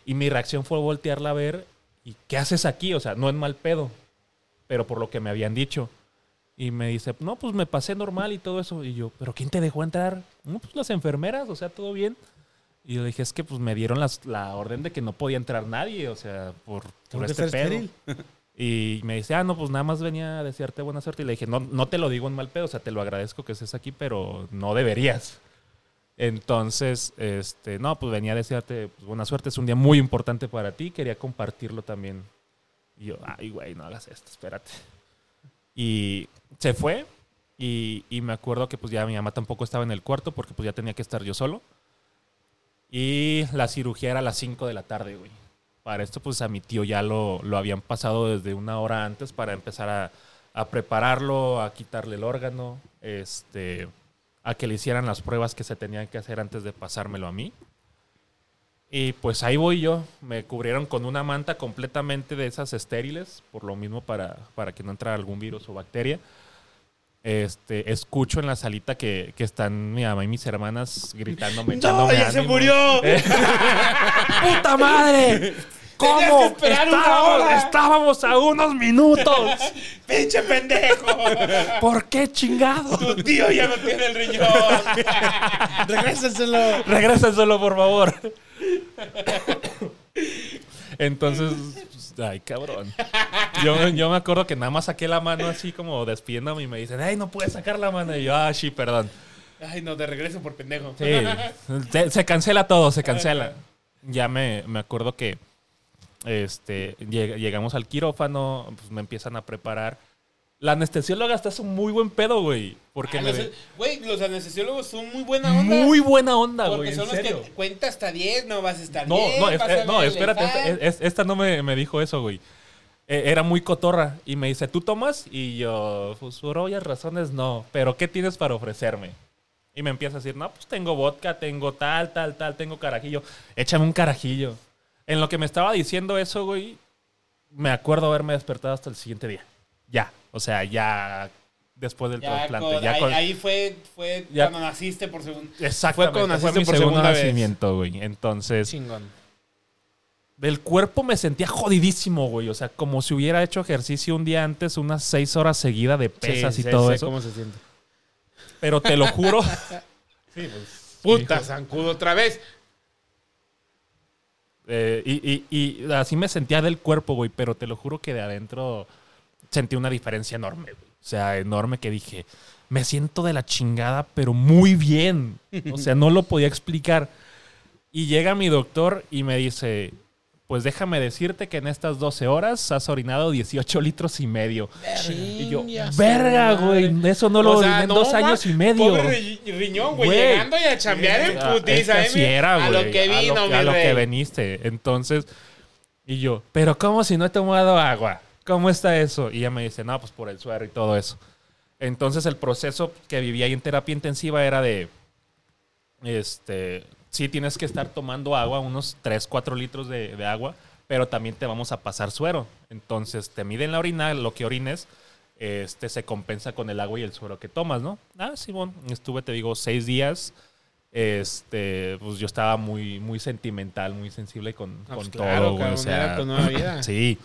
Y mi reacción fue voltearla a ver y ¿qué haces aquí? O sea, no en mal pedo, pero por lo que me habían dicho. Y me dice, no, pues me pasé normal y todo eso. Y yo, ¿pero quién te dejó entrar? No, pues las enfermeras, o sea, todo bien. Y yo dije, es que pues me dieron las- la orden de que no podía entrar nadie, o sea, por, por este pedo. estéril. Y me dice, ah, no, pues nada más venía a desearte buena suerte. Y le dije, no, no te lo digo en mal pedo, o sea, te lo agradezco que estés aquí, pero no deberías. Entonces, este, no, pues venía a desearte pues, buena suerte. Es un día muy importante para ti. Quería compartirlo también. Y yo, ay, güey, no hagas esto, espérate. Y se fue. Y, y me acuerdo que pues ya mi mamá tampoco estaba en el cuarto porque pues ya tenía que estar yo solo. Y la cirugía era a las 5 de la tarde, güey. Para esto, pues a mi tío ya lo, lo habían pasado desde una hora antes para empezar a, a prepararlo, a quitarle el órgano, este, a que le hicieran las pruebas que se tenían que hacer antes de pasármelo a mí. Y pues ahí voy yo. Me cubrieron con una manta completamente de esas estériles, por lo mismo para, para que no entrara algún virus o bacteria. Este, escucho en la salita que, que están mi mamá y mis hermanas gritándome, ¡No, ya se ánimo. murió! ¡Puta madre! ¿Cómo? Tenías que esperar una estábamos, hora. estábamos a unos minutos. ¡Pinche pendejo! ¿Por qué chingado? Tu tío ya no tiene el riñón. Regrésenselo. Regrésenselo, por favor. Entonces, ay, cabrón. Yo, yo me acuerdo que nada más saqué la mano así como despidiéndome y me dicen, ay, no puedes sacar la mano. Y yo, ah, sí, perdón. Ay, no, de regreso por pendejo. Sí, se, se cancela todo, se cancela. Ya me, me acuerdo que este, lleg- llegamos al quirófano, pues me empiezan a preparar. La anestesióloga hasta es un muy buen pedo, güey. Porque Ah, me los- ve- Güey, los anestesiólogos son muy buena onda. muy buena onda, Porque güey. En son los serio. que cuenta hasta 10, no vas a estar No, bien. no, es- eh, no, espérate, esta, elefante. es- esta no me, me dijo eso, güey. Eh, era muy cotorra y me dice, ¿tú tomas? Y yo, pues por obvias razones no, pero ¿qué tienes para ofrecerme? Y me empieza a decir, no, pues tengo vodka, tengo tal, tal, tal, tengo carajillo. Échame un carajillo. En lo que me estaba diciendo eso, güey, me acuerdo haberme despertado hasta el siguiente día. Ya, o sea, ya después del Ya, trasplante. con- ya ahí, con- ahí fue, fue Ya. cuando naciste por segundo. Exactamente, fue cuando naciste mi por segundo segunda vez. nacimiento, güey. Entonces, Chingón. del cuerpo me sentía jodidísimo, güey. O sea, como si hubiera hecho ejercicio un día antes, unas seis horas seguidas de pesas Sí, y sé- todo sé eso. cómo se siente. Pero te lo juro. sí, pues. Puta, zancudo otra vez. Eh, y, y- y así me sentía del cuerpo, güey. Pero te lo juro que de adentro sentí una diferencia enorme, güey. O sea, enorme que dije, me siento de la chingada, pero muy bien. O sea, no lo podía explicar. Y llega mi doctor y me dice, pues déjame decirte que en estas 12 horas has orinado 18 litros y medio. Y yo, verga, güey, eso no lo O sea, oriné en no, dos años y medio. Pobre ri- riñón, güey, llegando y a chambear en es que putiza, ¿eh? era, A lo que vino, a lo, mi a lo que veniste. Entonces, y yo, pero ¿cómo si no he tomado agua? ¿Cómo está eso? Y ella me dice, no, pues por el suero y todo eso. Entonces el proceso que vivía ahí en terapia intensiva era de, este, sí tienes que estar tomando agua, unos 3, 4 litros de, de agua, pero también te vamos a pasar suero. Entonces te miden la orina, lo que orines, este, se compensa con el agua y el suero que tomas, ¿no? Ah, sí, bueno, estuve, te digo, seis días. Este, pues yo estaba muy, muy sentimental, muy sensible con, Ah, con pues claro, todo, cabrón, O sea, era tu nueva vida. Sí.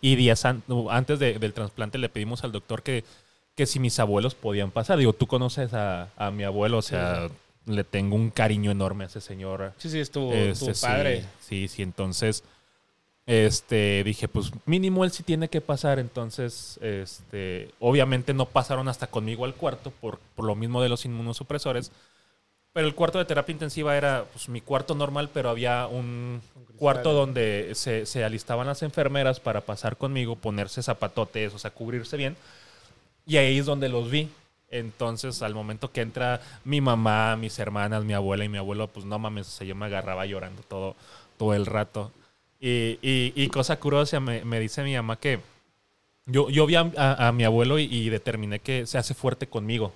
Y días an- antes de- del trasplante le pedimos al doctor que, que si mis abuelos podían pasar. Digo, tú conoces a, a mi abuelo, o sea, le tengo un cariño enorme a ese señor. Sí, sí, es tu, Este, tu padre. Sí, sí, entonces este dije, pues mínimo él sí tiene que pasar, entonces este obviamente no pasaron hasta conmigo al cuarto por, por lo mismo de los inmunosupresores. Pero el cuarto de terapia intensiva era pues, mi cuarto normal, pero había un cuarto donde se, se alistaban las enfermeras para pasar conmigo, ponerse zapatotes, o sea, cubrirse bien. Y ahí es donde los vi. Entonces, al momento que entra mi mamá, mis hermanas, mi abuela y mi abuelo, pues no mames, o sea, yo me agarraba llorando todo, todo el rato. Y, y- cosa curiosa, me, dice mi mamá que yo, vi a, mi abuelo y, y determiné que se hace fuerte conmigo.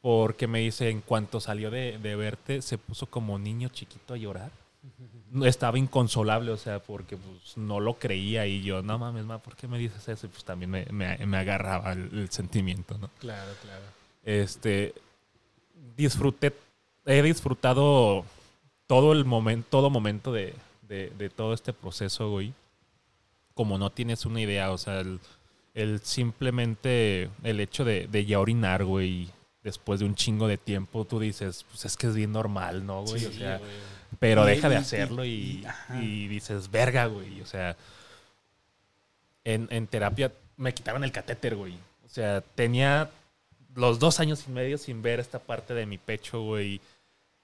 Porque me dice, en cuanto salió de, de verte, se puso como niño chiquito a llorar. Estaba inconsolable, o sea, porque pues, no lo creía y yo, no mames, ma, ¿por qué me dices eso? Y pues también me, me- me agarraba el, el sentimiento, ¿no? Claro, claro. Este, disfruté, he disfrutado todo el momento, todo momento de, de- de todo este proceso, güey. Como no tienes una idea, o sea, el, el simplemente el hecho de, de ya orinar, güey, después de un chingo de tiempo, tú dices, pues es que es bien normal, ¿no, güey? o sea, pero deja de hacerlo y, dices, verga, güey. O sea, en, en terapia me quitaron el catéter, güey. O sea, tenía los dos años y medio sin ver esta parte de mi pecho, güey.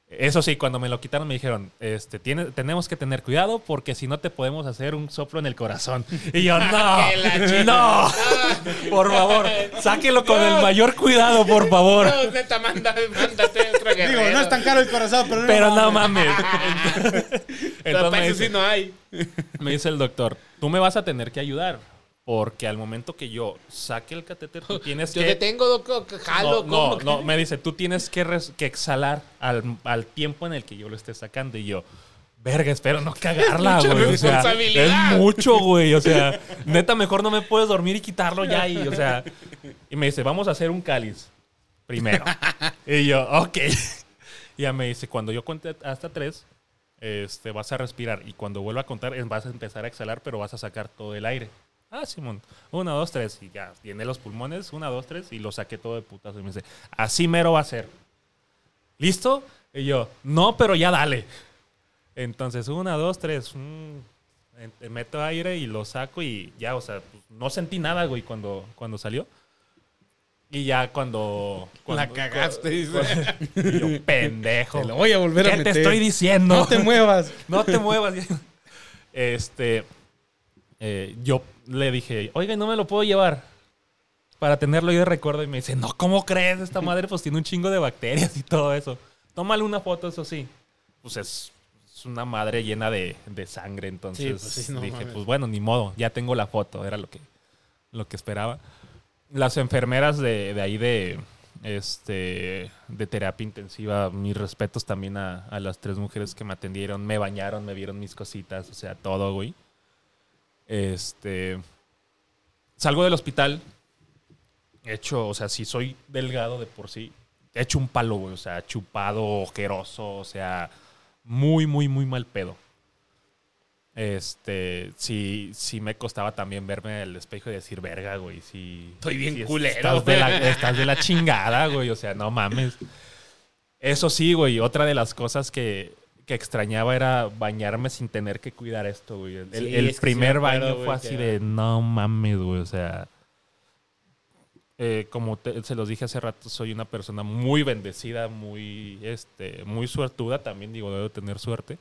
Eso sí, cuando me lo quitaron me dijeron, este, tiene, tenemos que tener cuidado porque si no te podemos hacer un soplo en el corazón. Y yo, no, no, por favor, sáquelo con el mayor cuidado, por favor. No, neta, mándate. Digo, no es tan caro el corazón, pero, Pero no mames. Entonces me dice- sí no hay. me dice el doctor, tú me vas a tener que ayudar. Porque al momento que yo saque el catéter, tú tienes Yo que... detengo, doc, jalo, no, no, ¿cómo? no, me dice, tú tienes que, res- que exhalar al, al tiempo en el que yo lo esté sacando. Y yo, verga, espero no cagarla, mucha güey. O sea, responsabilidad. es mucho, güey. O sea, neta, mejor no me puedes dormir y quitarlo ya. Y, o sea, y me dice, vamos a hacer un cáliz primero. y yo, ok. Y ya me dice, cuando yo cuente hasta tres, este, vas a respirar. Y cuando vuelva a contar, vas a empezar a exhalar, pero vas a sacar todo el aire. Ah, Simón. Una, dos, tres. Y ya, tiene los pulmones. Una, dos, tres. Y lo saqué todo de putazo. Y me dice, así mero va a ser. ¿Listo? Y yo, no, pero ya dale. Entonces, una, dos, tres. mm, meto aire y lo saco y ya, o sea, pues, no sentí nada, güey, cuando, cuando salió. Y ya cuando... cuando La cagaste, dice. y yo, pendejo. Te lo voy a volver a ¿Qué te meter. estoy diciendo? No te muevas. No te muevas. Este, eh, yo le dije, oiga, no me lo puedo llevar para tenerlo ahí de recuerdo. Y me dice, no, ¿cómo crees? Esta madre pues tiene un chingo de bacterias y todo eso. Tómale una foto, eso sí. Pues es, es una madre llena de, de sangre. Entonces Sí, pues sí, no dije, mames. pues bueno, ni modo, ya tengo la foto. Era lo que, lo que esperaba. Las enfermeras de, de ahí de, este, de terapia intensiva, mis respetos también a, a las tres mujeres que me atendieron, me bañaron, me vieron mis cositas, o sea, todo, güey. Este, salgo del hospital, hecho, o sea, si soy delgado de por sí, hecho un palo, güey, o sea, chupado, ojeroso, o sea, muy, muy, muy mal pedo. Este, sí, sí me costaba también verme en el espejo y decir, verga, güey, sí. Estoy bien sí, culero, Estás de, la, güey". estás de la chingada, güey, o sea, no mames. Eso sí, güey, otra de las cosas que, que extrañaba era bañarme sin tener que cuidar esto, güey. El, Sí, el es que sí primer acuerdo, baño güey, fue así de, no mames, güey, o sea... eh, como te- se los dije hace rato, soy una persona muy bendecida, muy, este, muy suertuda, también digo, debo tener suerte.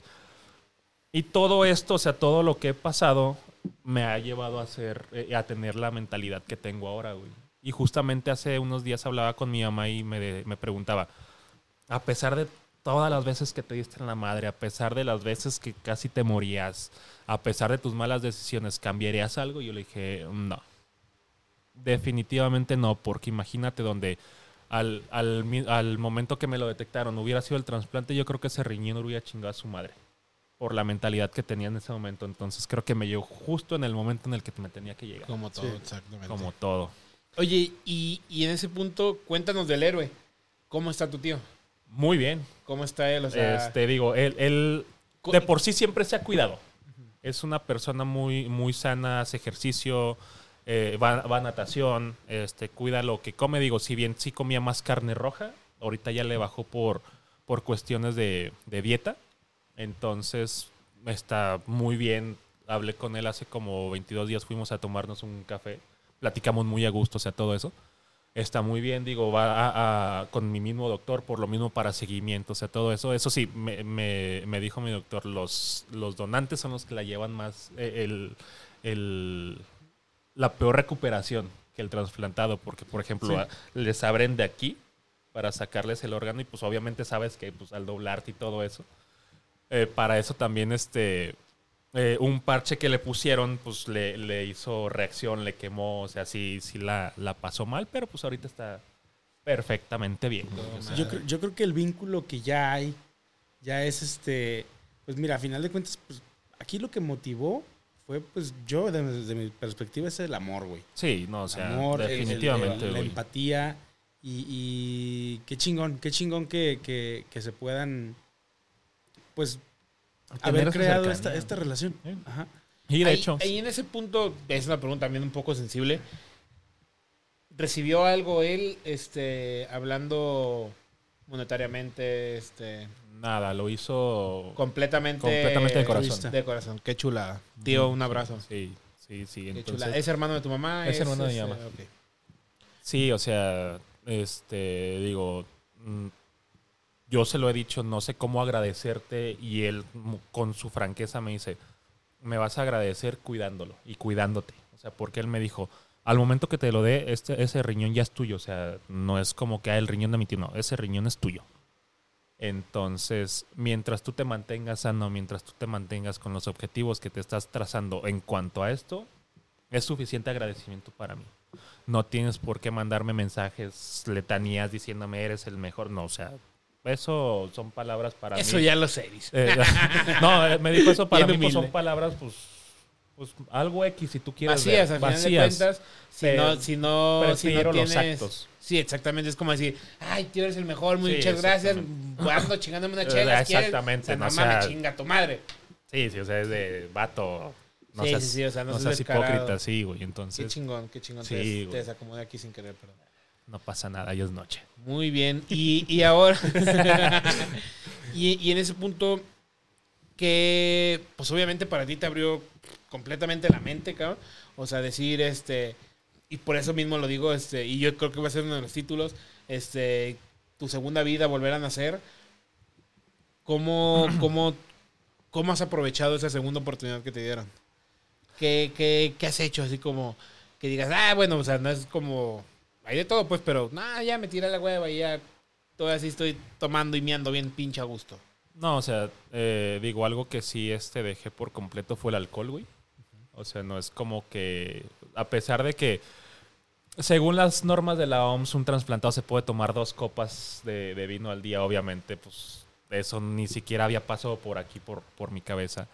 Y todo esto, o sea, todo lo que he pasado me ha llevado a ser, eh, a tener la mentalidad que tengo ahora, güey. Y justamente hace unos días hablaba con mi mamá y me, de- me preguntaba, a pesar de todas las veces que te diste en la madre, a pesar de las veces que casi te morías, a pesar de tus malas decisiones, ¿cambiarías algo? Y yo le dije, no. Definitivamente no, porque imagínate donde al, al, al momento que me lo detectaron hubiera sido el trasplante, yo creo que ese riñón hubiera chingado a su madre por la mentalidad que tenía en ese momento. Entonces creo que me llegó justo en el momento en el que me tenía que llegar. Como todo, Sí. exactamente. Como todo. Oye, y, y en ese punto, cuéntanos del héroe. ¿Cómo está tu tío? Muy bien. ¿Cómo está él? O sea, este, digo, él, él de por sí siempre se ha cuidado. Es una persona muy, muy sana, hace ejercicio, eh, va, va a natación, este, cuida lo que come. Digo, si bien sí comía más carne roja, ahorita ya le bajó por, por cuestiones de, de dieta. Entonces, está muy bien. Hablé con él hace como 22 días, fuimos a tomarnos un café. Platicamos muy a gusto, o sea, todo eso. Está muy bien, digo, va a- a- con mi mismo doctor, por lo mismo para seguimiento, o sea, todo eso. Eso sí, me, me- me dijo mi doctor, los, los donantes son los que la llevan más, eh, el, el- la peor recuperación que el trasplantado, porque, por ejemplo, Sí. a- les abren de aquí para sacarles el órgano y pues obviamente sabes que pues, al doblarte y todo eso, eh, para eso también este eh, un parche que le pusieron pues le, le hizo reacción, le quemó, o sea, sí, sí la, la pasó mal, pero pues ahorita está perfectamente bien. güey, o sea, Yo, creo- yo creo que el vínculo que ya hay, ya es este, pues mira, a final de cuentas, pues aquí lo que motivó fue, pues yo, desde, desde mi perspectiva, es el amor, güey. sí, no, o El sea, amor, el- el- definitivamente, la empatía y, y qué chingón, qué chingón que, que- que se puedan, pues, haber creado esta, esta relación. Ajá. Y de ahí, hecho, ahí en ese punto, es una pregunta también un poco sensible. ¿Recibió algo él, este, hablando monetariamente, este, nada, lo hizo completamente, completamente de corazón. De corazón. Qué chulada. Tío, un abrazo. Sí, sí, sí. Qué Entonces, chulada. ¿Es hermano de tu mamá? Es hermano de mi mamá. Sí, o sea, este, digo, mm, yo se lo he dicho, no sé cómo agradecerte y él mu- con su franqueza me dice, me vas a agradecer cuidándolo y cuidándote. O sea, porque él me dijo, al momento que te lo dé, este, ese riñón ya es tuyo. O sea, no es como que ah, el riñón de mi tío, no, ese riñón es tuyo. Entonces, mientras tú te mantengas sano, mientras tú te mantengas con los objetivos que te estás trazando en cuanto a esto, es suficiente agradecimiento para mí. No tienes por qué mandarme mensajes, letanías diciéndome eres el mejor. No, o sea, eso son palabras para Eso mí. ya lo sé. Eh, no, eh, me dijo eso para Bien mí, pues, son palabras, pues, pues algo X si tú quieres. Vacías, ver. al final de Vacías. cuentas. Si Pero no, si no, si no los tienes... actos. Sí, exactamente. Es como decir, ay, tío, eres el mejor, Sí, muchas gracias. Ando chingándome una Eh, chela. exactamente, O sea, no sea- mames, chinga tu madre. Sí, sí, o sea, es de vato. No Sí, seas, sí, sí, o sea, no no seas hipócrita, sí, güey. Qué Entonces, chingón, qué chingón. Sí, te, te desacomodé aquí sin querer, perdón. No pasa nada, ya es noche. Muy bien. Y, y ahora. y, y en ese punto, que pues obviamente para ti te abrió completamente la mente, cabrón. O sea, decir, este. Y por eso mismo lo digo, este. Y yo creo que va a ser uno de los títulos. Este. Tu segunda vida, volver a nacer. ¿Cómo, cómo, cómo has aprovechado esa segunda oportunidad que te dieron? ¿Qué, qué, qué has hecho? Así como que digas, ah, bueno, o sea, no es como. Hay de todo, pues, pero nada, ya me tiré la hueva y ya. Todavía así estoy tomando y meando bien pinche a gusto. No, o sea, eh, digo, algo que sí este dejé por completo fue el alcohol, güey. O sea, no es como que, a pesar de que, según las normas de la OMS, un trasplantado se puede tomar dos copas de, de vino al día, obviamente, pues eso ni siquiera había pasado por aquí, por, por mi cabeza.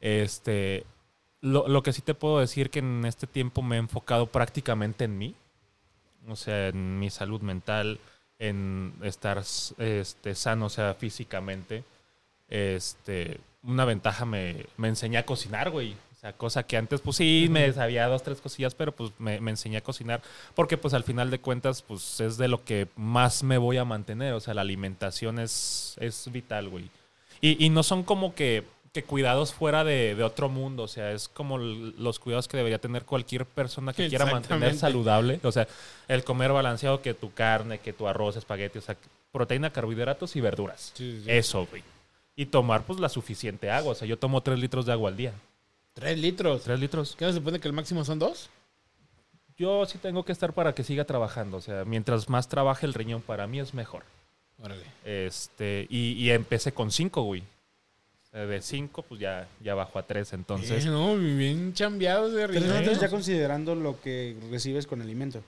Este, lo, lo que sí te puedo decir que en este tiempo me he enfocado prácticamente en mí, o sea, en mi salud mental, en estar este, sano, o sea, físicamente. Este, una ventaja me, me enseñé a cocinar, güey. O sea, cosa que antes, pues sí, me sabía dos, tres cosillas, pero pues me, me enseñé a cocinar. Porque pues al final de cuentas, pues es de lo que más me voy a mantener. O sea, la alimentación es, es vital, güey. Y, y no son como que, que cuidados fuera de, de otro mundo. O sea, es como los cuidados que debería tener cualquier persona que quiera mantener saludable. O sea, el comer balanceado, que tu carne, que tu arroz, espagueti, o sea, proteína, carbohidratos y verduras. Eso, güey. Y tomar, pues, la suficiente agua. O sea, yo tomo tres litros de agua al día. Tres litros. ¿Tres litros? ¿Qué no se supone que el máximo son dos? Yo sí tengo que estar para que siga trabajando. O sea, mientras más trabaje el riñón, para mí es mejor. Órale. Este, y, y empecé con cinco, güey. O sea, de cinco, pues ya, ya bajo a tres. Entonces, Eh, no, bien chambeados de Tres riñón. litros ya considerando lo que recibes con alimento.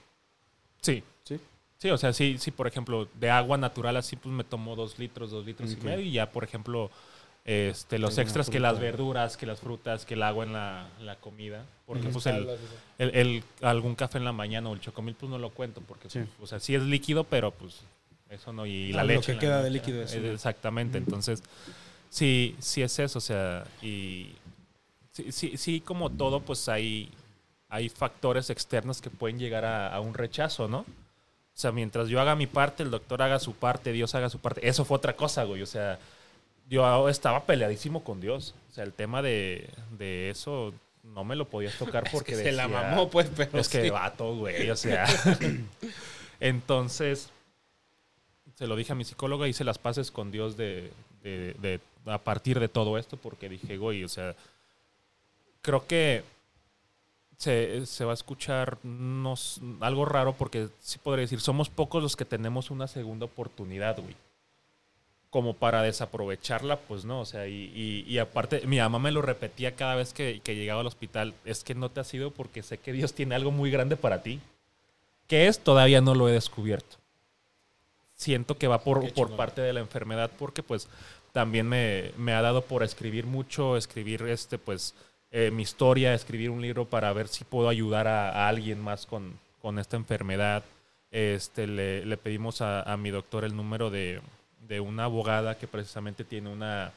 sí. ¿Sí? Sí, o sea, sí, sí, por ejemplo, de agua natural así, pues me tomo dos litros, dos litros y medio. Y ya, por ejemplo, este, los extras que las verduras, que las frutas, que el agua en la, la comida. Porque, pues, el, el, el- algún café en la mañana o el chocomil, pues no lo cuento. Porque, Sí. pues, o sea, sí es líquido, pero pues eso no. Y la Ah, lo leche. que en la queda de líquido, ¿no? Eh, Exactamente. Entonces, sí, sí es eso. O sea, y sí, sí, sí, como todo, pues hay, hay factores externos que pueden llegar a, a un rechazo, ¿no? O sea, mientras yo haga mi parte, el doctor haga su parte, Dios haga su parte. Eso fue otra cosa, güey. O sea, yo estaba peleadísimo con Dios. O sea, el tema de, de eso no me lo podías tocar porque se la mamó, pues, pero es que vato, güey, o sea. Entonces, se lo dije a mi psicóloga, hice las paces con Dios de, de, a partir de todo esto, porque dije, güey, o sea, creo que se, se, va a escuchar algo raro porque sí podría decir, somos pocos los que tenemos una segunda oportunidad, güey como para desaprovecharla, pues no, o sea, y, y, aparte, mi mamá me lo repetía cada vez que, llegaba al hospital, es que no te ha sido porque sé que Dios tiene algo muy grande para ti, que es, todavía no lo he descubierto. Siento que va por, por parte de la enfermedad porque pues también me, me, ha dado por escribir mucho, escribir este, pues, eh, mi historia, escribir un libro para ver si puedo ayudar a, alguien más con, con, esta enfermedad. Este, le, pedimos a, a mi doctor el número de, de una abogada que precisamente tiene una,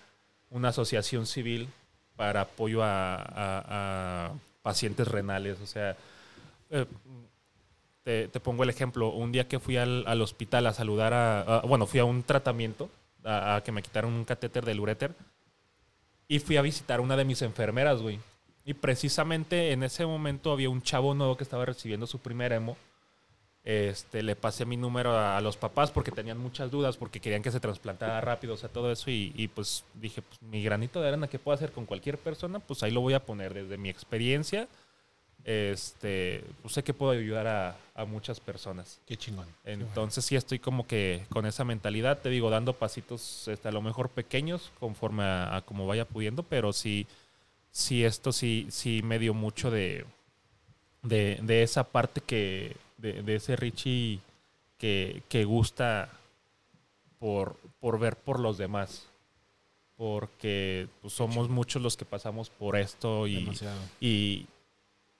una asociación civil para apoyo a, pacientes renales. O sea, eh, te, pongo el ejemplo. Un día que fui al, hospital a saludar a, Bueno, fui a un tratamiento, a, que me quitaron un catéter del uréter. Y fui a visitar a una de mis enfermeras, güey. Y precisamente en ese momento había un chavo nuevo que estaba recibiendo su primer emo este, le pasé mi número a, los papás porque tenían muchas dudas, porque querían que se trasplantara rápido, o sea, todo eso. Y, pues dije, pues mi granito de arena que puedo hacer con cualquier persona, pues ahí lo voy a poner desde mi experiencia. Este, pues sé que puedo ayudar a, muchas personas. Qué chingón. Entonces sí estoy como que con esa mentalidad, te digo, dando pasitos este, a lo mejor pequeños conforme a, como vaya pudiendo, pero sí, sí esto sí, sí me dio mucho de, de, de esa parte que de, ese Richie que, que gusta por, por, ver por los demás. Porque pues, somos muchos los que pasamos por esto y, y,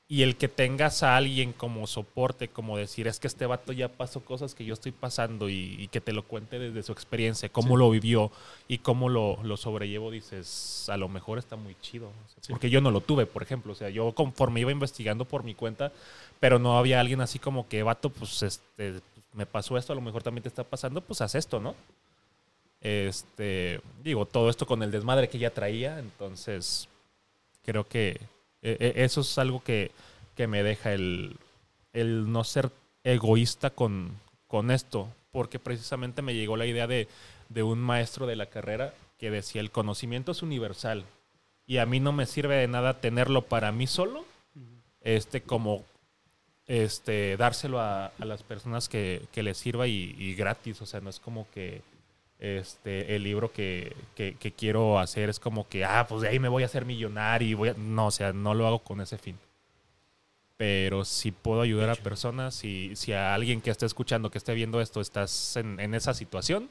y, el que tengas a alguien como soporte, como decir, es que este vato ya pasó cosas que yo estoy pasando y, que te lo cuente desde su experiencia, cómo lo vivió y cómo lo, lo, sobrellevo, dices, a lo mejor está muy chido. Porque yo no lo tuve, por ejemplo. O sea, yo conforme iba investigando por mi cuenta, pero no había alguien así como que, vato, pues este, me pasó esto, a lo mejor también te está pasando, pues haz esto, ¿no? Este, digo, todo esto con el desmadre que ella traía, entonces creo que e, e, eso es algo que, que me deja el, el, no ser egoísta con, con esto, porque precisamente me llegó la idea de, de un maestro de la carrera que decía, el conocimiento es universal y a mí no me sirve de nada tenerlo para mí solo, este, como este, dárselo a, las personas que, que les sirva y, gratis. O sea, no es como que este, el libro que, quiero hacer es como que, ah, pues de ahí me voy a hacer millonario. Y voy a... No, o sea, no lo hago con ese fin. Pero si puedo ayudar a personas, si, si a alguien que esté escuchando, que esté viendo esto, estás en, en esa situación,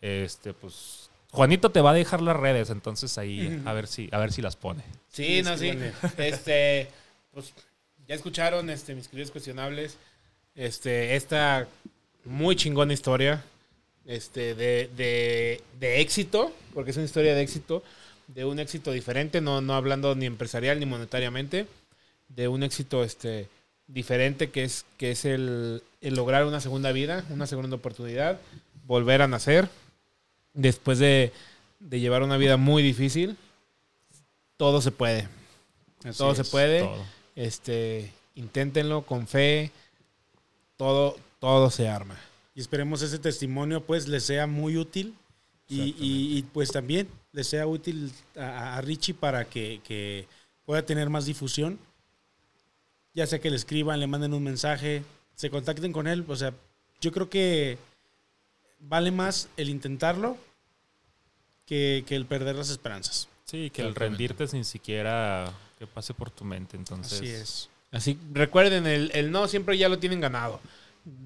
este, pues Juanito te va a dejar las redes, entonces ahí a ver si, a ver si las pone. Sí, no, sí. Este, pues ya escucharon, este, mis queridos cuestionables, este, esta muy chingona historia, este, de, de, de éxito, porque es una historia de éxito, de un éxito diferente, no, no hablando ni empresarial ni monetariamente, de un éxito, este, diferente que es, que es el, el lograr una segunda vida, una segunda oportunidad, volver a nacer, después de, de llevar una vida muy difícil, todo se puede. todo se puede. Este, inténtenlo con fe. Todo, todo se arma. Y esperemos ese testimonio pues les sea muy útil y, pues también les sea útil a, Richie para que, pueda tener más difusión. Ya sea que le escriban, le manden un mensaje, se contacten con él. O sea, yo creo que vale más el intentarlo que, que el perder las esperanzas. Sí, que el rendirte sin siquiera que pase por tu mente. Entonces, Así es. Así, recuerden, el, no siempre ya lo tienen ganado.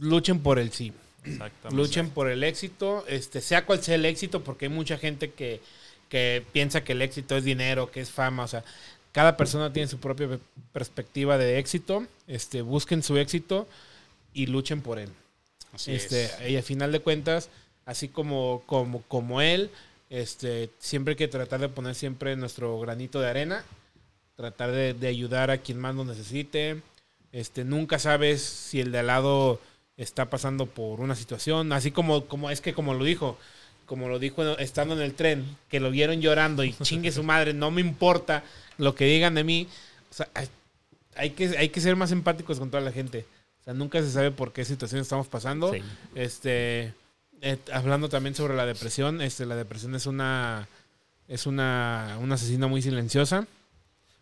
Luchen por el sí. Exactamente. Luchen por el éxito, este, sea cual sea el éxito, porque hay mucha gente que, que piensa que el éxito es dinero, que es fama, o sea, cada persona tiene su propia perspectiva de éxito, este, busquen su éxito y luchen por él. Así este, es. Y al final de cuentas, así como, como, como él, este, siempre hay que tratar de poner siempre nuestro granito de arena tratar de, ayudar a quien más lo necesite. Este, nunca sabes si el de al lado está pasando por una situación, así como, como es que como lo dijo, como lo dijo estando en el tren, que lo vieron llorando y chingue su madre, no me importa lo que digan de mí. O sea, hay, que, hay que ser más empáticos con toda la gente. O sea, nunca se sabe por qué situación estamos pasando. Este, eh, hablando también sobre la depresión, este, la depresión es una es una, una asesina muy silenciosa.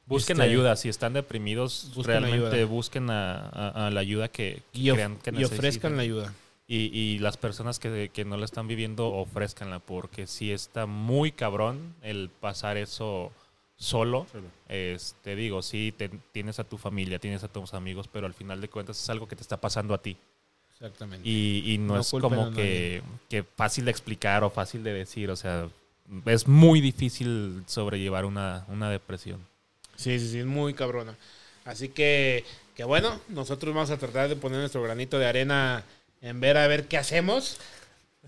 Busquen este, ayuda, si están deprimidos, realmente busquen a, la ayuda que, crean que necesitan. Y ofrezcan la ayuda. Y, las personas que, no la están viviendo, ofrezcanla, porque si está muy cabrón el pasar eso solo. Este, digo, sí, tienes a tu familia, tienes a tus amigos, pero al final de cuentas es algo que te está pasando a ti. Exactamente. Y, no, es como que, que, fácil de explicar o fácil de decir, o sea, es muy difícil sobrellevar una, una depresión. Sí, sí, sí, es muy cabrona. Así que, que bueno, nosotros vamos a tratar de poner nuestro granito de arena en ver a ver qué hacemos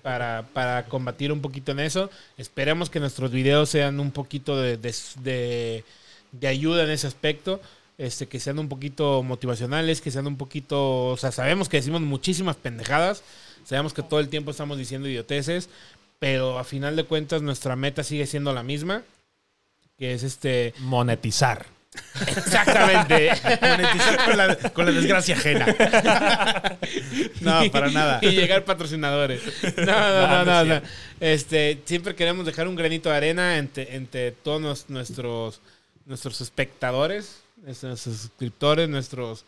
para, para combatir un poquito en eso. Esperemos que nuestros videos sean un poquito de, de, de, ayuda en ese aspecto. Este, que sean un poquito motivacionales, que sean un poquito... O sea, sabemos que decimos muchísimas pendejadas. Sabemos que todo el tiempo estamos diciendo idioteces. Pero a final de cuentas nuestra meta sigue siendo la misma. Que es este... Monetizar. Exactamente. Monetizar con la, desgracia ajena. No, para nada. Y llegar patrocinadores. No, no, no, no, Este, siempre queremos dejar un granito de arena entre, todos nuestros, nuestros espectadores, nuestros suscriptores, nuestros.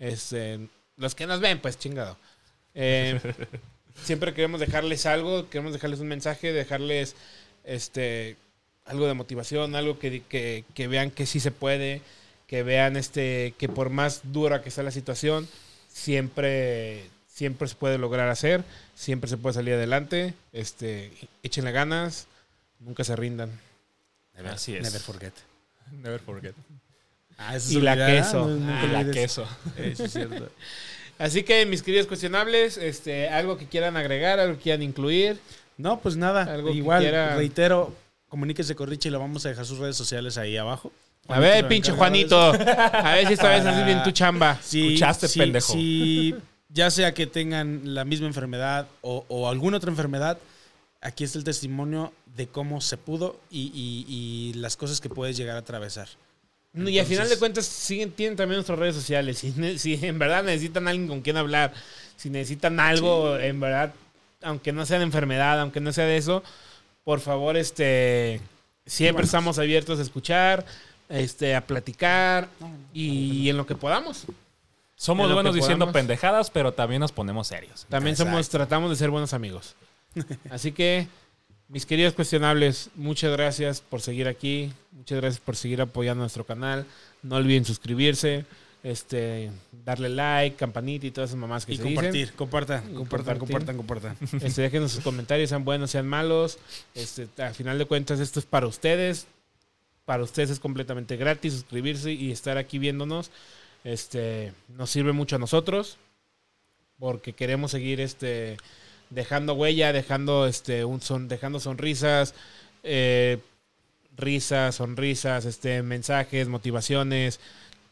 Este, los que nos ven, pues chingado. Eh, siempre queremos dejarles algo, queremos dejarles un mensaje, dejarles este algo de motivación, algo que, que, vean que sí se puede, que vean este, que por más dura que sea la situación, siempre, siempre se puede lograr hacer, siempre se puede salir adelante, este, échenle ganas, nunca se rindan. Así es. Never forget. Never forget. Ah, y la queso. Ah, la queso. Eso es cierto. Así que, mis queridos cuestionables, este, algo que quieran agregar, algo que quieran incluir. No, pues nada. Igual, reitero, comuníquese con Richie, le vamos a dejar sus redes sociales ahí abajo. a ver, pinche Juanito. A ver si esta vez haces bien tu chamba. Si, Escuchaste, pendejo. Si ya sea que tengan la misma enfermedad o, alguna otra enfermedad, aquí está el testimonio de cómo se pudo y, las cosas que puedes llegar a atravesar. y al final de cuentas siguen, tienen también nuestras redes sociales. Si, si, en verdad necesitan alguien con quien hablar, si necesitan algo, en verdad, aunque no sea de enfermedad, aunque no sea de eso, por favor, este, siempre estamos abiertos a escuchar, este, a platicar y, en lo que podamos. Somos buenos diciendo pendejadas, pero también nos ponemos serios. También somos, tratamos de ser buenos amigos. Así que, mis queridos cuestionables, muchas gracias por seguir aquí. Muchas gracias por seguir apoyando nuestro canal. No olviden suscribirse este, darle like, campanita y todas esas mamás que y compartir, Compartan, compartan, compartan, compartan. Este, dejen sus comentarios, sean buenos, sean malos. Este, al final de cuentas, esto es para ustedes. Para ustedes es completamente gratis suscribirse y estar aquí viéndonos. Este, nos sirve mucho a nosotros porque queremos seguir este, dejando huella, dejando, este, un son, dejando sonrisas, eh, risas, sonrisas, este, mensajes, motivaciones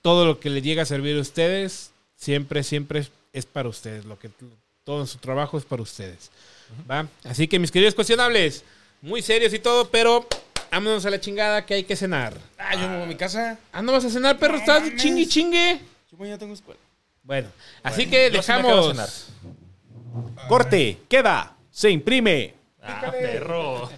todo lo que le llega a servir a ustedes, siempre, siempre es para ustedes. Lo que, todo su trabajo es para ustedes. ¿va? Así que, mis queridos cuestionables, muy serios y todo, pero vámonos a la chingada que hay que cenar. Ah, yo me voy a mi casa. Ah, no vas a cenar, perro, estás chingue chingue. Yo mañana tengo escuela. Bueno, así que dejamos. Corte, queda, se imprime. Ah, perro.